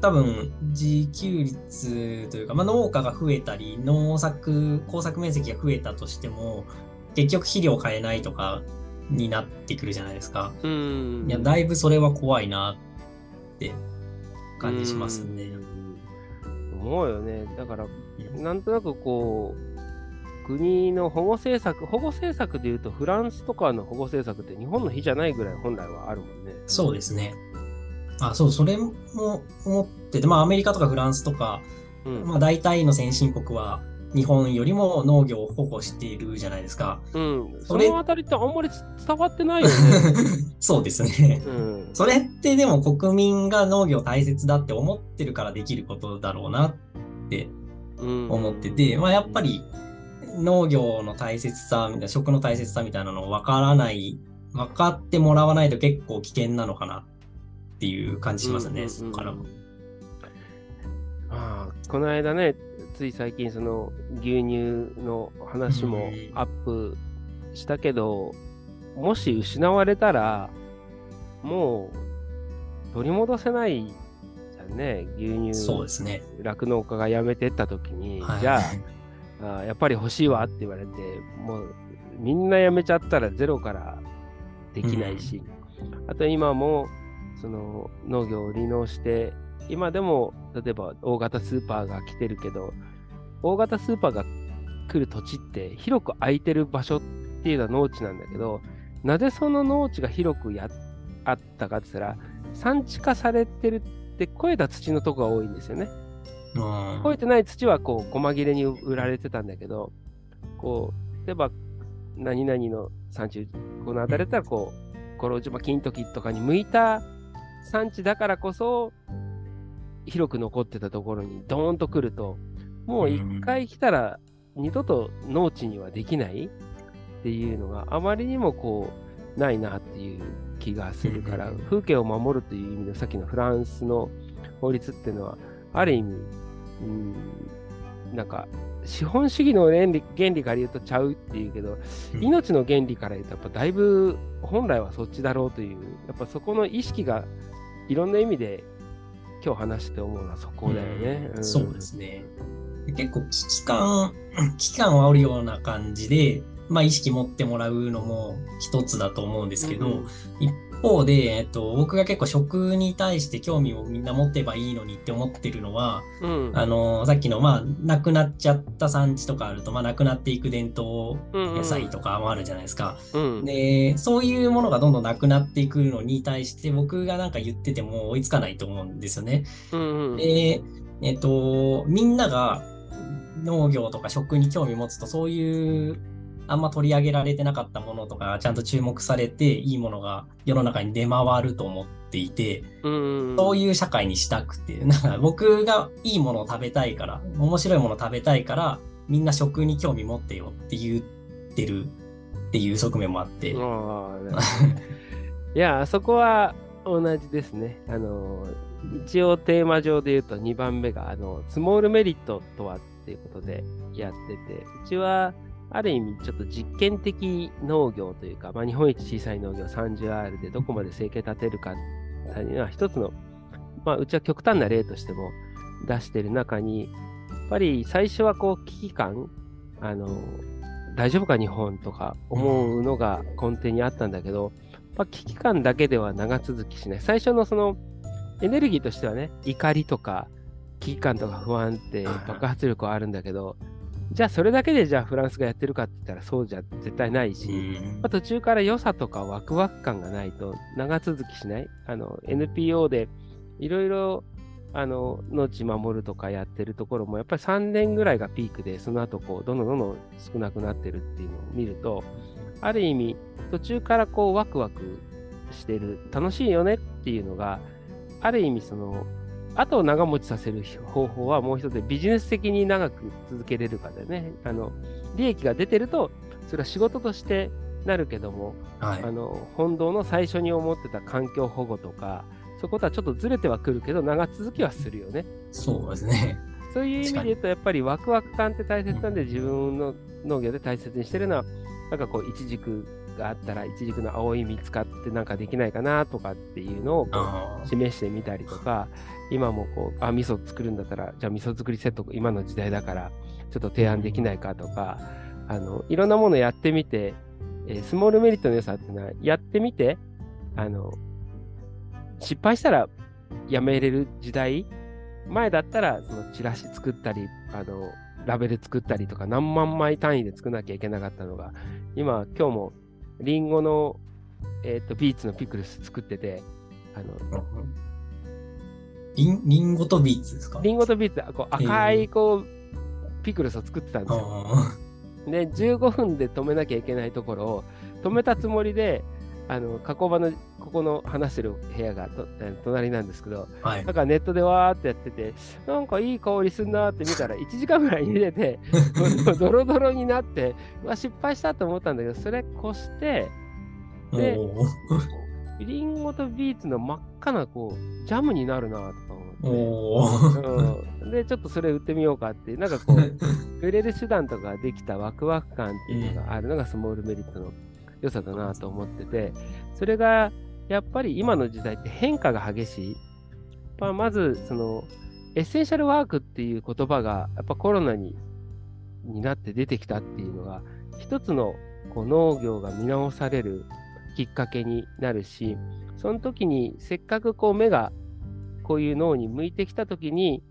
多分、自給率というか、まあ、農家が増えたり、農作、耕作面積が増えたとしても、結局肥料を変えないとかになってくるじゃないですか。うん。いや、だいぶそれは怖いなって感じしますね。うん思うよね。だから、なんとなくこう、国の保護政策、保護政策でいうと、フランスとかの保護政策って日本の比じゃないぐらい本来はあるもんね。そうですね。あ、そう、それも思ってて、まあアメリカとかフランスとか、うん、まあ大体の先進国は日本よりも農業を保護しているじゃないですか。うん。そのあたりってあんまり伝わってないよね。そうですね。うん。それってでも国民が農業大切だって思ってるからできることだろうなって思ってて、うん、まあやっぱり農業の大切さみたいな、食の大切さみたいなのを分からない、分かってもらわないと結構危険なのかなっていう感じしますね、うんうんうん、そこからも。あこの間ね、つい最近その牛乳の話もアップしたけど、もし失われたら、もう取り戻せないじゃんね、牛乳。そうですね。酪農家が辞めてった時に、はい、じゃああ、やっぱり欲しいわって言われて、もうみんな辞めちゃったらゼロからできないし、うん、あと今もその農業を利用して、今でも例えば大型スーパーが来てるけど、大型スーパーが来る土地って広く空いてる場所っていうのは農地なんだけど、なぜその農地が広くやあったかって言ったら、産地化されてるって肥えた土のとこが多いんですよね。肥えてない土はこう細切れに売られてたんだけど、こう、例えば何々の産地、この辺りだったらこう、コロジマ金時とかに向いた産地だからこそ、広く残ってたところにドーンと来ると、もう一回来たら二度と農地にはできないっていうのがあまりにもこうないなっていう気がするから、風景を守るという意味でさっきのフランスの法律っていうのはある意味、うん、なんか資本主義の原理原理から言うとちゃうっていうけど、命の原理から言うとやっぱだいぶ本来はそっちだろうというやっぱそこの意識がいろんな意味で今日話して思うのはそこだよね。うん、そうですね。結構危機感、危機感はあるような感じで、まあ意識持ってもらうのも一つだと思うんですけど、うん、一方で、えっと、僕が結構食に対して興味をみんな持ってばいいのにって思ってるのは、うん、あの、さっきの、まあ、なくなっちゃった産地とかあると、まあ、なくなっていく伝統野菜とかもあるじゃないですか。うんうん、で、そういうものがどんどんなくなっていくのに対して、僕がなんか言ってても追いつかないと思うんですよね。うんうん、で、えっと、みんなが、農業とか食に興味持つとそういうあんま取り上げられてなかったものとかちゃんと注目されていいものが世の中に出回ると思っていてそういう社会にしたくてなんか僕がいいものを食べたいから面白いものを食べたいからみんな食に興味持ってよって言ってるっていう側面もあって。いやそこは同じですね。あの一応テーマ上で言うと2番目があのスモールメリットとはっていうことでやってて、うちはある意味ちょっと実験的農業というか、まあ、日本一小さい農業 30R でどこまで生計立てるかというのは一つの、まあ、うちは極端な例としても出してる中に、やっぱり最初はこう危機感、あの、大丈夫か日本とか思うのが根底にあったんだけど、まあ、危機感だけでは長続きしない。最初のそのエネルギーとしてはね、怒りとか危機感とか不安って爆発力はあるんだけど、じゃあそれだけでじゃあフランスがやってるかって言ったらそうじゃ絶対ないし、まあ、途中から良さとかワクワク感がないと長続きしない？あの NPO でいろいろあの農地守るとかやってるところもやっぱり3年ぐらいがピークでその後こうどんどんどんどん少なくなってるっていうのを見るとある意味途中からこうワクワクしてる楽しいよねっていうのがある意味その後を長持ちさせる方法はもう一つでビジネス的に長く続けれるかだよね。あの利益が出てると、それは仕事としてなるけども、はい、あの本堂の最初に思ってた環境保護とか、そことはちょっとずれてはくるけど、長続きはするよね。そうですね。そういう意味で言うと、やっぱりワクワク感って大切なんで、自分の農業で大切にしてるのは、なんかこう、イチジクがあったら、イチジクの青い実使ってなんかできないかなとかっていうのを示してみたりとか、今もこう、あ、味噌作るんだったら、じゃあ味噌作りセット、今の時代だから、ちょっと提案できないかとか、あの、いろんなものやってみて、えー、スモールメリットの良さっていうのは、やってみて、あの、失敗したらやめれる時代、前だったら、そのチラシ作ったり、あの、ラベル作ったりとか、何万枚単位で作らなきゃいけなかったのが、今、今日もリンゴの、えー、とビーツのピクルス作ってて、あのリンリンゴとビーツですか？リンゴとビーツ、こう赤いこう、ピクルスを作ってたんですよ。あで、15分で止めなきゃいけないところを、止めたつもりで、あの加工場のここの話してる部屋がとえー隣なんですけど、ーはい。なんかネットでわーってやってて、なんかいい香りすんなーって見たら、1時間ぐらい茹でて、ドロドロになって、うわ、失敗したと思ったんだけど、それ越して、でリンゴとビーツの真っ赤なこうジャムになるなとか思おって。ーうん、で、ちょっとそれ売ってみようかっていう、なんかこう、売れる手段とかできたワクワク感っていうのがあるのがスモールメリットの良さだなと思ってて、それがやっぱり今の時代って変化が激しい。まあ、まず、その、エッセンシャルワークっていう言葉がやっぱコロナにになって出てきたっていうのが、一つのこう農業が見直されるきっかけになるし、その時にせっかくこう目がこういう脳に向いてきた時に、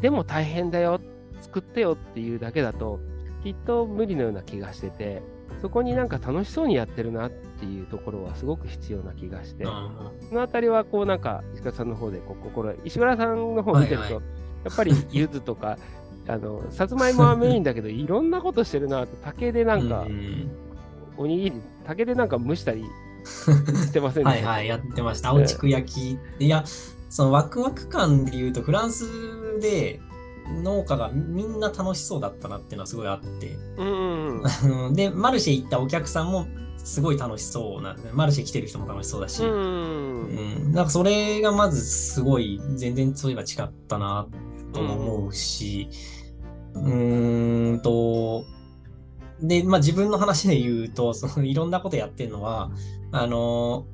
でも大変だよ、作ってよっていうだけだと、きっと無理のような気がしてて、そこになんか楽しそうにやってるなっていうところはすごく必要な気がして、そのあたりはこうなんか石倉さんの方でこう心、石倉さんの方を見てると、はい。はやっぱり柚子とか、あの、さつまいもはメインだけど、いろんなことしてるなと、竹でなんかう、ん。おにぎり、竹でなんか蒸したり してませんでしたはいはい、やってました。青竹焼き。いや、そのワクワク感で言うと、フランスで農家がみんな楽しそうだったなっていうのはすごいあって。うん で、マルシェ行ったお客さんもすごい楽しそうな、マルシェ来てる人も楽しそうだし、ううんんなんかそれがまずすごい、全然そういえば違ったなとも思うし、うーんと、で、まあ自分の話で言うと、そのいろんなことやってるのは、あの、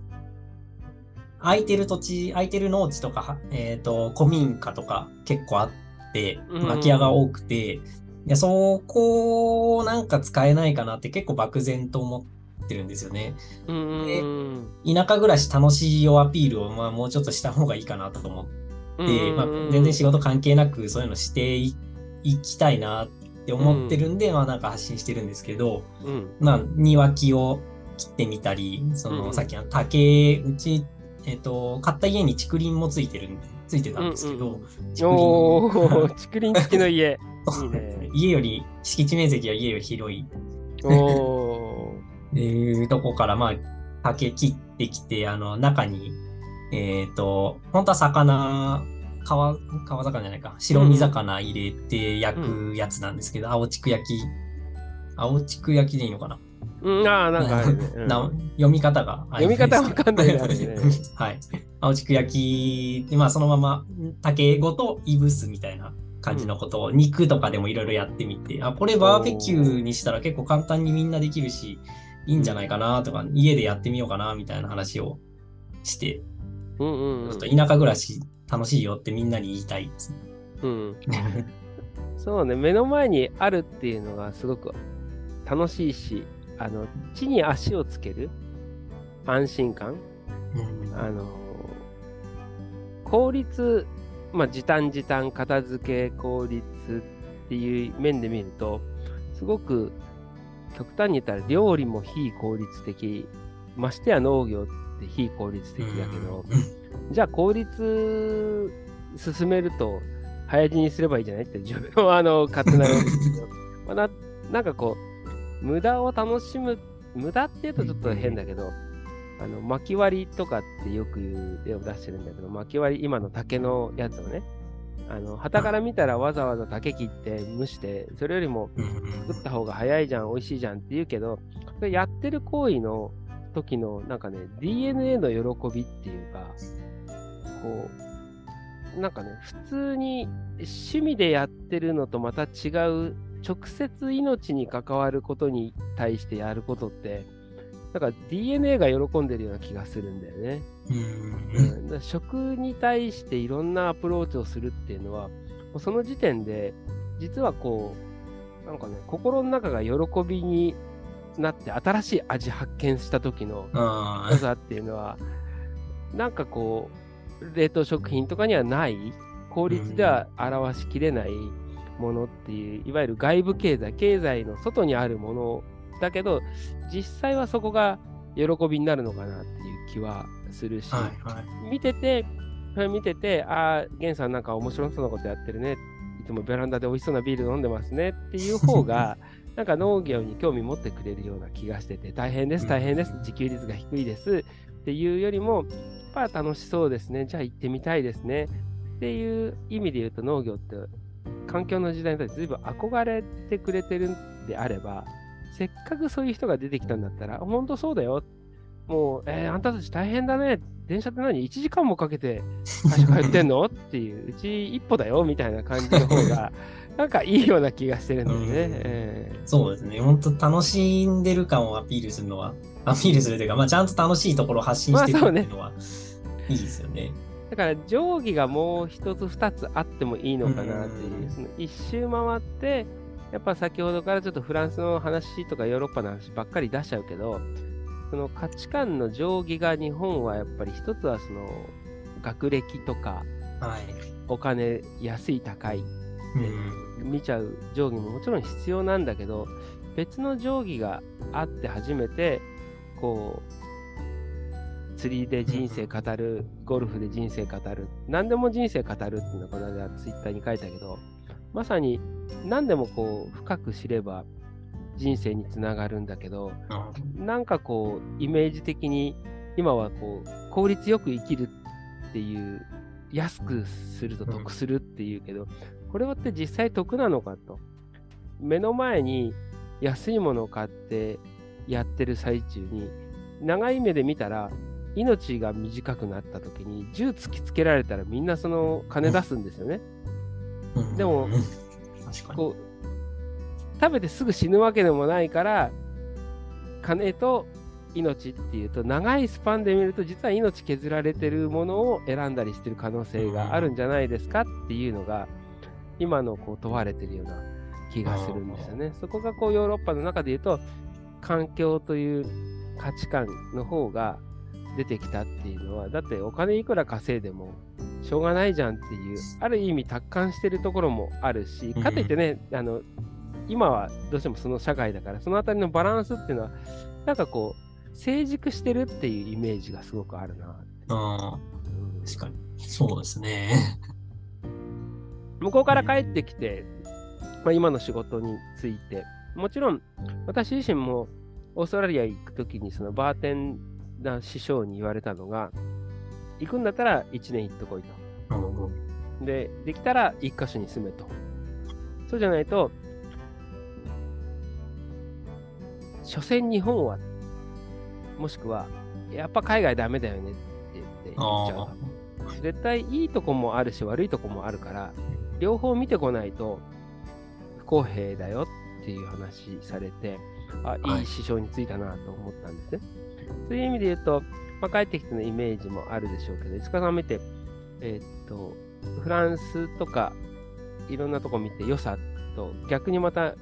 空いてる土地、空いてる農地とか、はえっ、と、古民家とか結構あって、うん。空き家が多くて、いや、そこをなんか使えないかなって結構漠然と思ってるんですよね。うんうん田舎暮らし楽しいよアピールをまあもうちょっとした方がいいかなと思って、まあ、全然仕事関係なくそういうのしていいきたいなって思ってるんで、まあなんか発信してるんですけど、うん。まあ庭木を切ってみたり、その、うんさっきの竹、うち、えっ、と、買った家に竹林もついてるんで、ついてたんですけど、うん竹お林ー、竹林付きの家。いいね。家より、敷地面積は家より広い。おー。いうとこから、まあ、竹切ってきて、あの、中に、えっ、と、本当は魚、川、川魚じゃないか、白身魚入れて焼くやつなんですけど、青竹焼き、青竹焼きでいいのかな、うん、ああ、なんかあ 読み方が読み方わかんないのあるね はい。青竹焼きで、まあそのまま竹ごといぶすみたいな感じのことを、肉とかでもいろいろやってみて、あ、これバーベキューにしたら結構簡単にみんなできるし、いいんじゃないかなとか、家でやってみようかなみたいな話をして、うんうんうんちょっと田舎暮らし楽しいよってみんなに言いたいですね。うん。そうね、目の前にあるっていうのがすごく楽しいし、あの地に足をつける安心感、あの効率、まあ、時短時短、片付け効率っていう面で見ると、すごく極端に言ったら料理も非効率的、ましてや農業って非効率的だけど、じゃあ効率進めると早死にすればいいじゃないって自分はあの勝手な まあ、ななんかこう無駄を楽しむ無駄って言うとちょっと変だけど、あの巻き割りとかってよく例を出してるんだけど巻き割り今の竹のやつをねあの旗から見たらわざわざ竹切って蒸してそれよりも作った方が早いじゃん美味しいじゃんって言うけどやってる行為の時のなんかね DNA の喜びっていうかこうなんかね普通に趣味でやってるのとまた違う直接命に関わることに対してやることってなんか DNA が喜んでるような気がするんだよね。うん、だ食に対していろんなアプローチをするっていうのはその時点で実はこうなんかね心の中が喜びになって新しい味発見した時のあ良さっていうのはなんかこう冷凍食品とかにはない効率では表しきれないものっていう、いわゆる外部経済、経済の外にあるものだけど、実際はそこが喜びになるのかなっていう気はするし、はいはい。見てて、それ見てて、ああ、ゲンさんなんか面白そうなことやってるね。いつもベランダで美味しそうなビール飲んでますねっていう方が、なんか農業に興味持ってくれるような気がしてて、大変です、大変です、自給率が低いですっていうよりも、やっぱ楽しそうですね、じゃあ行ってみたいですねっていう意味で言うと農業って環境の時代に対して随分憧れてくれてるんであれば、せっかくそういう人が出てきたんだったら、本当そうだよ。もう、えーあんたたち大変だね。電車って何 ?1 時間もかけて会社通ってんの？っていう、うち一歩だよみたいな感じの方が、なんかいいような気がしてるんだよね。うんえーそうですね。本当楽しんでる感をアピールするのは、アピールするというか、まあ、ちゃんと楽しいところを発信してるっていうのは、いいですよね。だから定規がもう一つ二つあってもいいのかなっていう、うんその一周回って、やっぱ先ほどからちょっとフランスの話とかヨーロッパの話ばっかり出しちゃうけど、その価値観の定規が日本はやっぱり一つはその学歴とかはい。お金安い高いうん。見ちゃう定規ももちろん必要なんだけど別の定規があって初めてこう釣りで人生語る、ゴルフで人生語る何でも人生語るっていうのをこの間ツイッターに書いたけどまさに何でもこう深く知れば人生につながるんだけどなんかこうイメージ的に今はこう効率よく生きるっていう安くすると得するっていうけど、これはって実際得なのかと。目の前に安いものを買ってやってる最中に長い目で見たら命が短くなった時に銃突きつけられたらみんなその金出すんですよね。うんでもうん。こう食べてすぐ死ぬわけでもないから金と命っていうと長いスパンで見ると実は命削られてるものを選んだりしてる可能性があるんじゃないですかっていうのが今のこう問われてるような気がするんですよね。そこがこうヨーロッパの中で言うと環境という価値観の方が出てきたっていうのはだってお金いくら稼いでもしょうがないじゃんっていうある意味達観してるところもあるしかといってね、あの今はどうしてもその社会だからそのあたりのバランスっていうのはなんかこう成熟してるっていうイメージがすごくあるな、ああ、うん。確かに。そうですね。向こうから帰ってきて、まあ、今の仕事についてもちろん私自身もオーストラリア行くときにそのバーテンダー師匠に言われたのが行くんだったら1年行ってこいと。うんで、できたら一箇所に住めと。そうじゃないと、所詮日本は、もしくは、やっぱ海外ダメだよねって言って言っちゃあう。絶対いいとこもあるし悪いとこもあるから、両方見てこないと不公平だよっていう話されて、あ、はいいい師匠についたなと思ったんですね。そういう意味で言うと、まあ、帰ってきてのイメージもあるでしょうけど、石川さん見て、えーっと、フランスとかいろんなとこ見て良さと逆にまた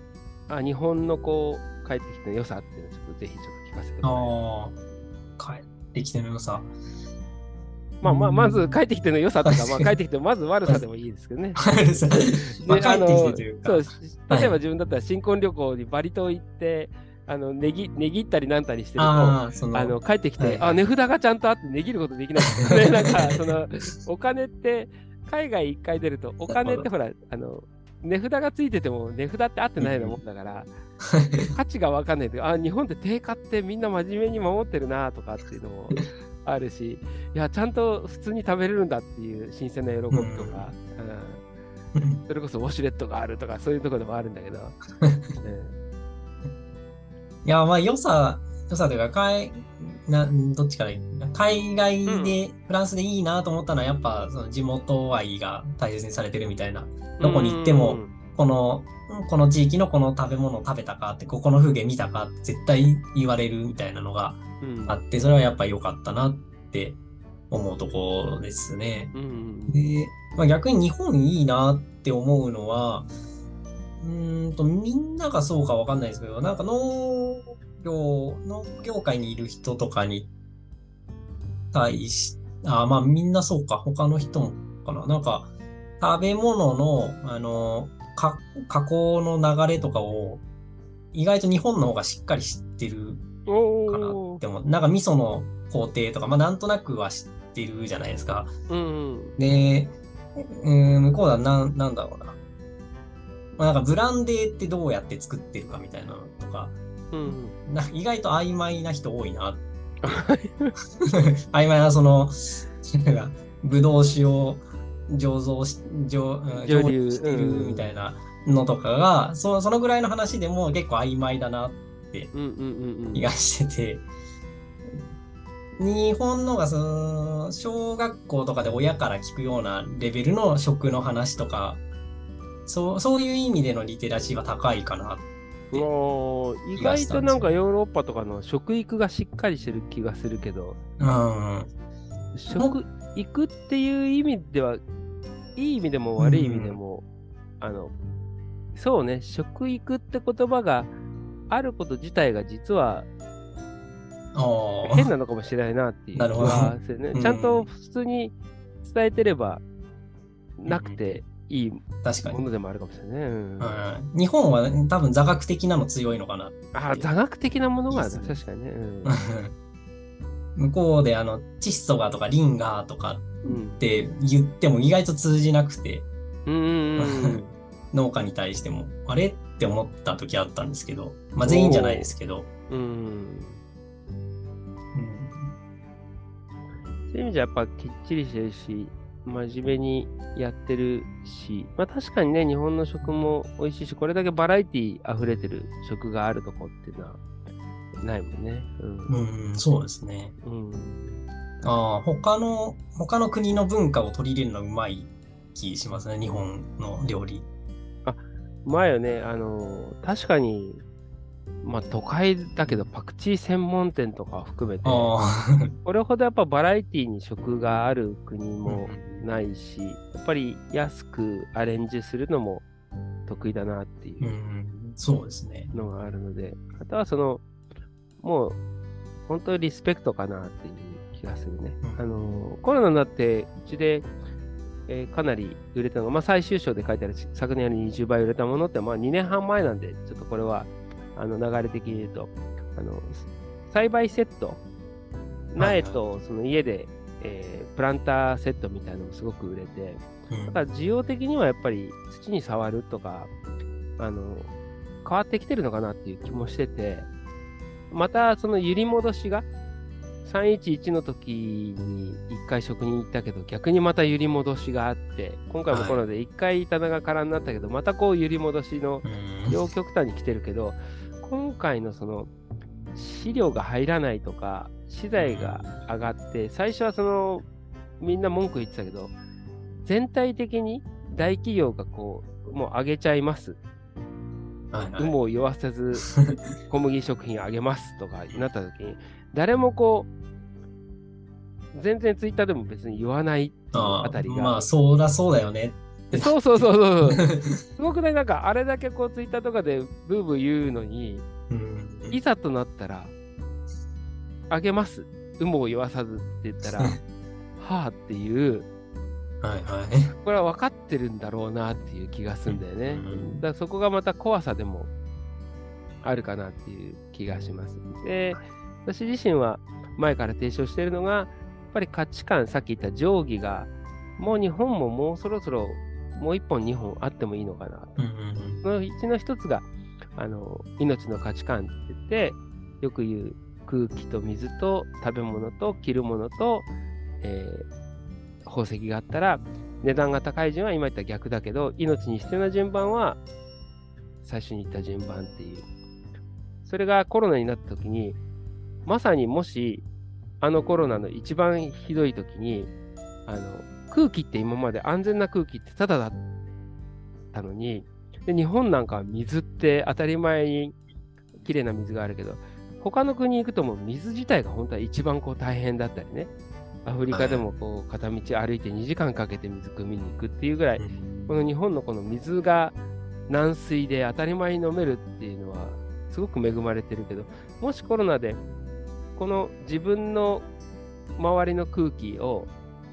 あ日本のこう帰ってきての良さっていうのをちょっとぜひちょっと聞かせてください。ああ、帰ってきての良さ。まあまあまず帰ってきての良さとか、まあ帰ってきてまず悪さでもいいですけどね。帰るさまあで帰ってきてというか。そう例えば自分だったら新婚旅行にバリ島行って、あの値切値切ったりなんたりしてると、あの、の帰ってきて、はいはい。あ値札がちゃんとあって値切ることできない。ん でね。なんかそのお金って海外一回出るとお金ってほらあの値札がついてても値札って合ってないようなもんだから、価値が分かんないとあ日本って定価ってみんな真面目に守ってるなとかっていうのもあるしいやちゃんと普通に食べれるんだっていう新鮮な喜びとか、うん。それこそウォシュレットがあるとかそういうところでもあるんだけど、うんいや、まあ、良さ、良さというか、海、な、どっちから海外で、フランスでいいなと思ったのは、やっぱ、その地元愛が大切にされてるみたいな。どこに行っても、この、この地域のこの食べ物を食べたかって、ここの風景見たかって絶対言われるみたいなのがあって、それはやっぱ良かったなって思うところですね。で、まあ、逆に日本いいなって思うのは、うーんと、みんながそうかわかんないですけど、なんか農業、農業界にいる人とかに対し、あ、まあみんなそうか、他の人もかな。なんか、食べ物の、あの、か加工の流れとかを意外と日本の方がしっかり知ってるかなおでもなんか味噌の工程とか、まあ、なんとなくは知ってるじゃないですか。うんうん。で、うん、向こうはなんなんだろうな。まあ、なんかブランデーってどうやって作ってるかみたいなのとか、うんな意外と曖昧な人多いな。曖昧なその、なんかブドウ酒を醸造し、醸うん蒸留蒸留してるうんみたいなのとかが、そそのぐらいの話でも結構曖昧だなうんうんうんうん。気がしてて、日本のがその小学校とかで親から聞くようなレベルの食の話とか、そうそういう意味でのリテラシーは高いかな。もう意外となんかヨーロッパとかの食育がしっかりしてる気がするけど、うん。食育っていう意味では、いい意味でも悪い意味でも、あの、そうね、食育って言葉があること自体が実はあ変なのかもしれないなっていう 気なるほどはするねう。んちゃんと普通に伝えてればなくていいあ、確かに。ものでもあるかもしれないね。うん。うん、日本は多分座学的なの強いのかな。あ座学的なものがね。確かにね。うん。向こうであの、窒素がとかリンガーとかうん。って言っても意外と通じなくて、うん 農家に対しても、あれって思った時あったんですけど、まあ全員じゃないですけど、そういう意味じゃやっぱきっちりしてるし、真面目にやってるし、まあ確かにね、日本の食も美味しいし、これだけバラエティ溢れてる食があるとこっていうのはないもんね。うん。うん、そうですね。うん。ああ、他の、他の国の文化を取り入れるのはうまい気しますね、日本の料理。前よね、あの、確かに、まあ都会だけどパクチー専門店とか含めて、あこれほどやっぱバラエティに食がある国あ、もないし、やっぱり安くアレンジするのも得意だなっていううんそうですね。のがあるので、あとはその、もう本当にリスペクトかなっていう気がするね。うんあのコロナになって、うちで、えーかなり売れたのが、まあ、最終章で書いてある昨年より20倍売れたものって、まあ、2年半前なんで、ちょっとこれはあの流れ的に言うと、あの栽培セット、苗とその家で、えープランターセットみたいなのもすごく売れて、うん。だから需要的にはやっぱり土に触るとか、あの、変わってきてるのかなっていう気もしてて、またその揺り戻しが、311の時に1回職人行ったけど、逆にまた揺り戻しがあって、今回もコロナで1回棚が空になったけど、またこう揺り戻しのうん。両極端に来てるけど、今回のその飼料が入らないとか、資材が上がって、最初はそのみんな文句言ってたけど、全体的に大企業がこう、もう上げちゃいます。はいはい有無を言わせず 小麦食品上げますとかなった時に、誰もこう、全然ツイッターでも別に言わないああたりが。まあ、そうだそうだよね。そうそうそうそう。すごくね、なんかあれだけこうツイッターとかでブーブー言うのに、うんいざとなったら、あげます。有無を言わさずって言ったら、はあっていう、はいはい。これは分かってるんだろうなっていう気がするんだよね。うんだからそこがまた怖さでもあるかなっていう気がします。で、私自身は前から提唱しているのが、やっぱり価値観、さっき言った定規が、もう日本ももうそろそろもう一本二本あってもいいのかなと。うんうんそのうちの一つが、あの、命の価値観って言って、よく言う空気と水と食べ物と着るものと、えー宝石があったら、値段が高い順は今言った逆だけど、命に必要な順番は最初に言った順番っていう。それがコロナになった時に、まさにもし、あのコロナの一番ひどい時に、あの、空気って今まで安全な空気ってただだったのに、で日本なんかは水って当たり前に綺麗な水があるけど、他の国行くともう水自体が本当は一番こう大変だったりね。アフリカでもこう片道歩いて2時間かけて水汲みに行くっていうぐらい、うんこの日本のこの水が軟水で当たり前に飲めるっていうのはすごく恵まれてるけど、もしコロナでこの自分の周りの空気を、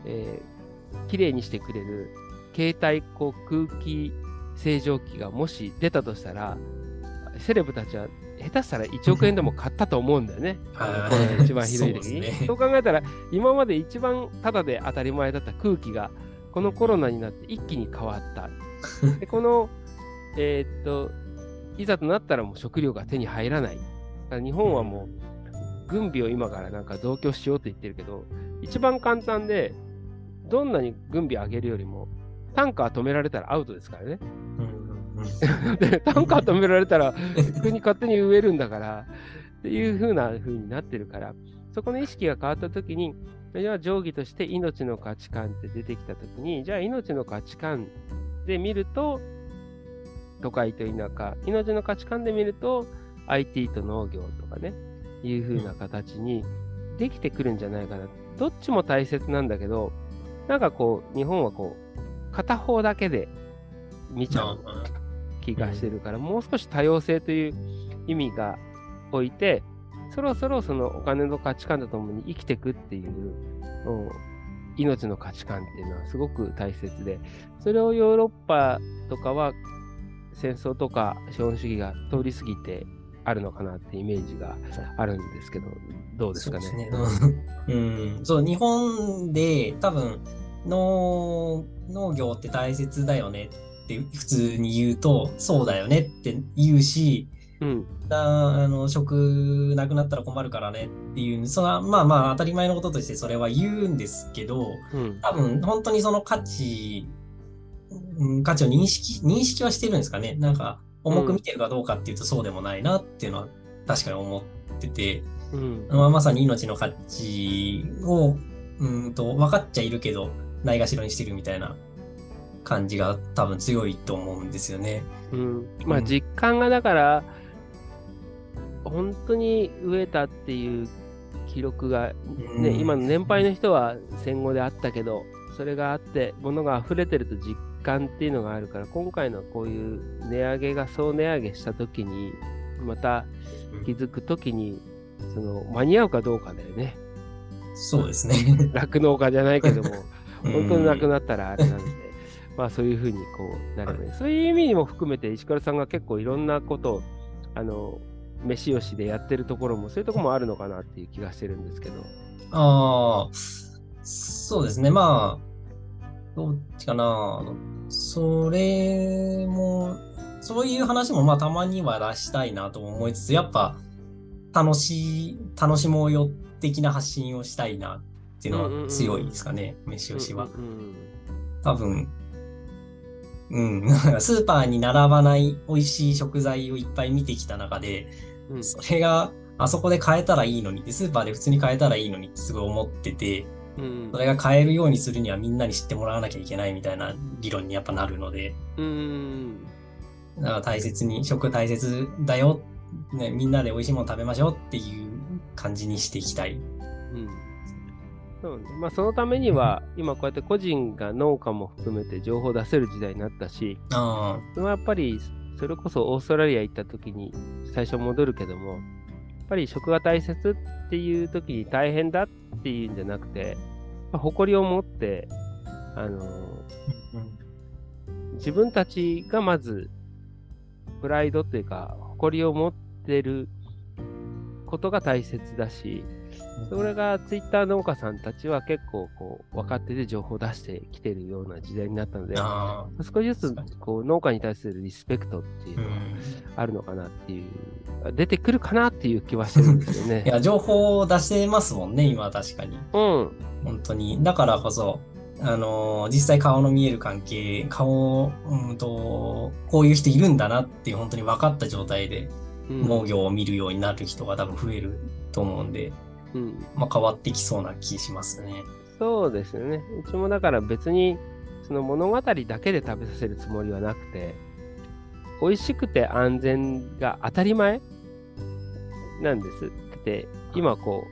えー、きれいにしてくれる携帯こう空気清浄機がもし出たとしたら、セレブたちは下手したら1億円でも買ったと思うんだよね。コロナ一番ひどい時に。そう、ね,、そう考えたら、今まで一番タダで当たり前だった空気が、このコロナになって一気に変わった。でこの、えー、っと、いざとなったらもう食料が手に入らない。日本はもう、軍備を今からなんか増強しようと言ってるけど、一番簡単で、どんなに軍備上げるよりも、タンカー止められたらアウトですからね。でタンカー止められたら国勝手に植えるんだからっていう風な風になってるからそこの意識が変わった時にじゃあ定規として命の価値観って出てきた時にじゃあ命の価値観で見ると都会と田舎命の価値観で見ると IT と農業とかねいう風な形にできてくるんじゃないかなどっちも大切なんだけどなんかこう日本はこう片方だけで見ちゃう気がしてるから、もう少し多様性という意味が置いて、そろそろそのお金の価値観とともに生きていくっていう、命の価値観っていうのはすごく大切で、それをヨーロッパとかは戦争とか資本主義が通り過ぎてあるのかなってイメージがあるんですけど、どうですかね？そうね。うん、そう日本で多分農農業って大切だよねって普通に言うと、そうだよねって言うし、うん、あの食なくなったら困るからねっていうそのまあまあ当たり前のこととしてそれは言うんですけど、うん、多分本当にその価値、うん、価値を認識認識はしてるんですかね。なんか重く見てるかどうかっていうとそうでもないなっていうのは確かに思ってて、うん。まあ、まさに命の価値をうんと分かっちゃいるけどないがしろにしてるみたいな感じが多分強いと思うんですよね。うん、まあ実感がだから、うん、本当に飢えたっていう記録が、ね、うん、今の年配の人は戦後であったけどそれがあって物が溢れてると実感っていうのがあるから今回のこういう値上げが総値上げした時にまた気づく時に、その間に合うかどうかだよね。そうですね。酪農家じゃないけども、本当になくなったらあれなので。まあそういうふうにこうなればいい、そういう意味にも含めて石倉さんが結構いろんなことをあの飯吉でやってるところもそういうところもあるのかなっていう気がしてるんですけど。ああ、そうですね。まあ、どっちかな。それも、そういう話もまあたまには出したいなと思いつつ、やっぱ楽しい、楽しもうよ的な発信をしたいなっていうのは強いですかね、飯吉は。多分、うん、スーパーに並ばない美味しい食材をいっぱい見てきた中で、うん、それがあそこで買えたらいいのにスーパーで普通に買えたらいいのにってすごい思ってて、うん、それが買えるようにするにはみんなに知ってもらわなきゃいけないみたいな理論にやっぱなるので、うん、だから大切に食大切だよ、ね、みんなで美味しいもの食べましょうっていう感じにしていきたい。うんそうね。まあ、そのためには、今こうやって個人が農家も含めて情報を出せる時代になったし、あそれはやっぱり、それこそオーストラリア行った時に最初戻るけども、やっぱり食が大切っていう時に大変だっていうんじゃなくて、まあ、誇りを持って、あの自分たちがまず、プライドというか、誇りを持ってることが大切だし、それがツイッター農家さんたちは結構こう分かってて情報を出してきてるような時代になったので、少しずつこう農家に対するリスペクトっていうのはあるのかなっていう、出てくるかなっていう気はしてるんですよね。いや、情報を出してますもんね、今確かに。うん。本当に。だからこそ、あのー、実際顔の見える関係、顔、うんと、こういう人いるんだなっていう本当に分かった状態で農業を見るようになる人が多分増えると思うんで、うん、まあ、変わってきそうな気しますね。そうですよね。うちもだから別にその物語だけで食べさせるつもりはなくて、美味しくて安全が当たり前なんです。で、今こ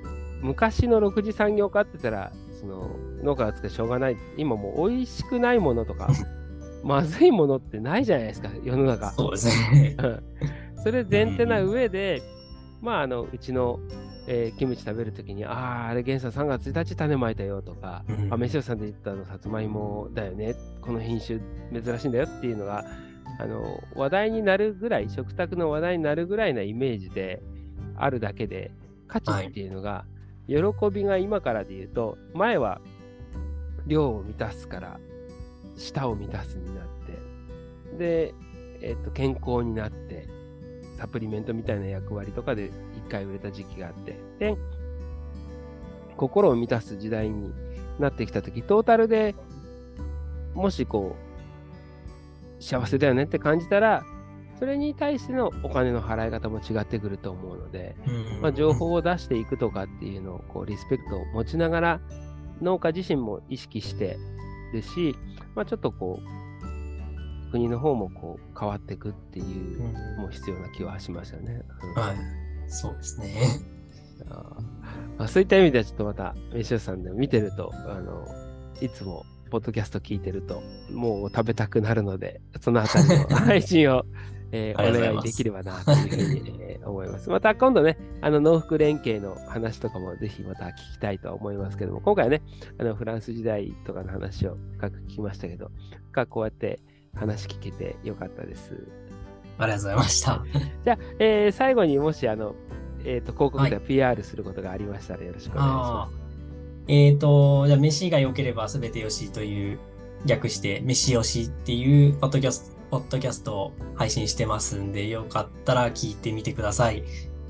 う、昔の6次産業化って言ったら、その農家が作ってしょうがない。今もう美味しくないものとか、まずいものってないじゃないですか、世の中。そうですね。それ前提な上で、まあ、あの、うちのえー、キムチ食べるときに、ああ、あれ、源さん3月1日種まいたよとか、うん、あ、飯尾さんで言ったのさつまいもだよね、この品種珍しいんだよっていうのがあの話題になるぐらい、食卓の話題になるぐらいなイメージであるだけで、価値っていうのが、喜びが今からで言うと、前は量を満たすから舌を満たすになってで、えっと健康になってサプリメントみたいな役割とかで一回売れた時期があって。で心を満たす時代になってきた時トータルでもしこう幸せだよねって感じたらそれに対してのお金の払い方も違ってくると思うので、まあ、情報を出していくとかっていうのをこうリスペクトを持ちながら農家自身も意識してですし、まあ、ちょっとこう国の方もこう変わっていくっていうも必要な気はしましたね。うん、はい、そうですね。あまあ、そういった意味ではちょっとまた飯尾さんでも見てるとあのいつもポッドキャスト聞いてるともう食べたくなるのでそのあたりの 配信をえー、お願いできればなというふうに、えー、思います。また今度ね、あの農福連携の話とかもぜひまた聞きたいと思いますけども、今回はね、あのフランス時代とかの話を深く聞きましたけど、深くこうやって話聞けてよかったです。ありがとうございました。じゃあ、えー、最後にもしあの、えーと、広告で PR することがありましたらよろしくお願いします。えっ、ー、と、じゃあ、飯が良ければ全てよしという、略して、飯よしっていうポッドキャストポッドキャストを配信してますんで、よかったら聞いてみてください。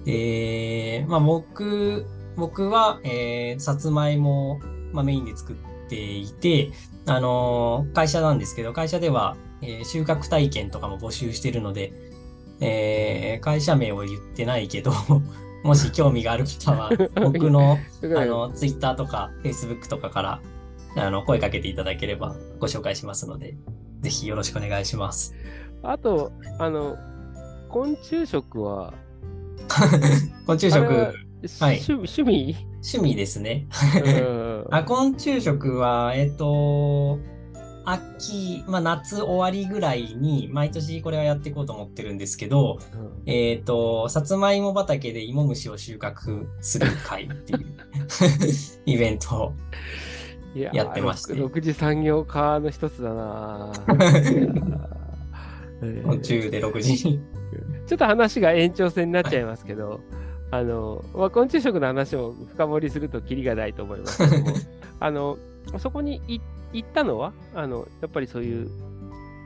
で、まあ僕、僕は、えー、さつまいも、まあ、メインで作っていて、あのー、会社なんですけど、会社では、えー、収穫体験とかも募集してるので、えー、会社名を言ってないけど もし興味がある方は、僕の、あの、ツイッターとか、フェイスブックとかから、あの、声かけていただければご紹介しますので、ぜひよろしくお願いします。あと、あの、昆虫食は？昆虫食、はい、趣趣味？趣味ですね。あ昆虫食は、えっと、秋、まあ、夏終わりぐらいに毎年これはやっていこうと思ってるんですけど、うん、えっ、と、さつまいも畑で芋虫を収穫する会っていう イベントをやってまして。6次産業化の一つだな 昆虫で6時に。ちょっと話が延長戦になっちゃいますけど、はい、あの、まあ、昆虫食の話を深掘りするときりがないと思いますけども、あの、そこに行ったのは、あの、やっぱりそういう、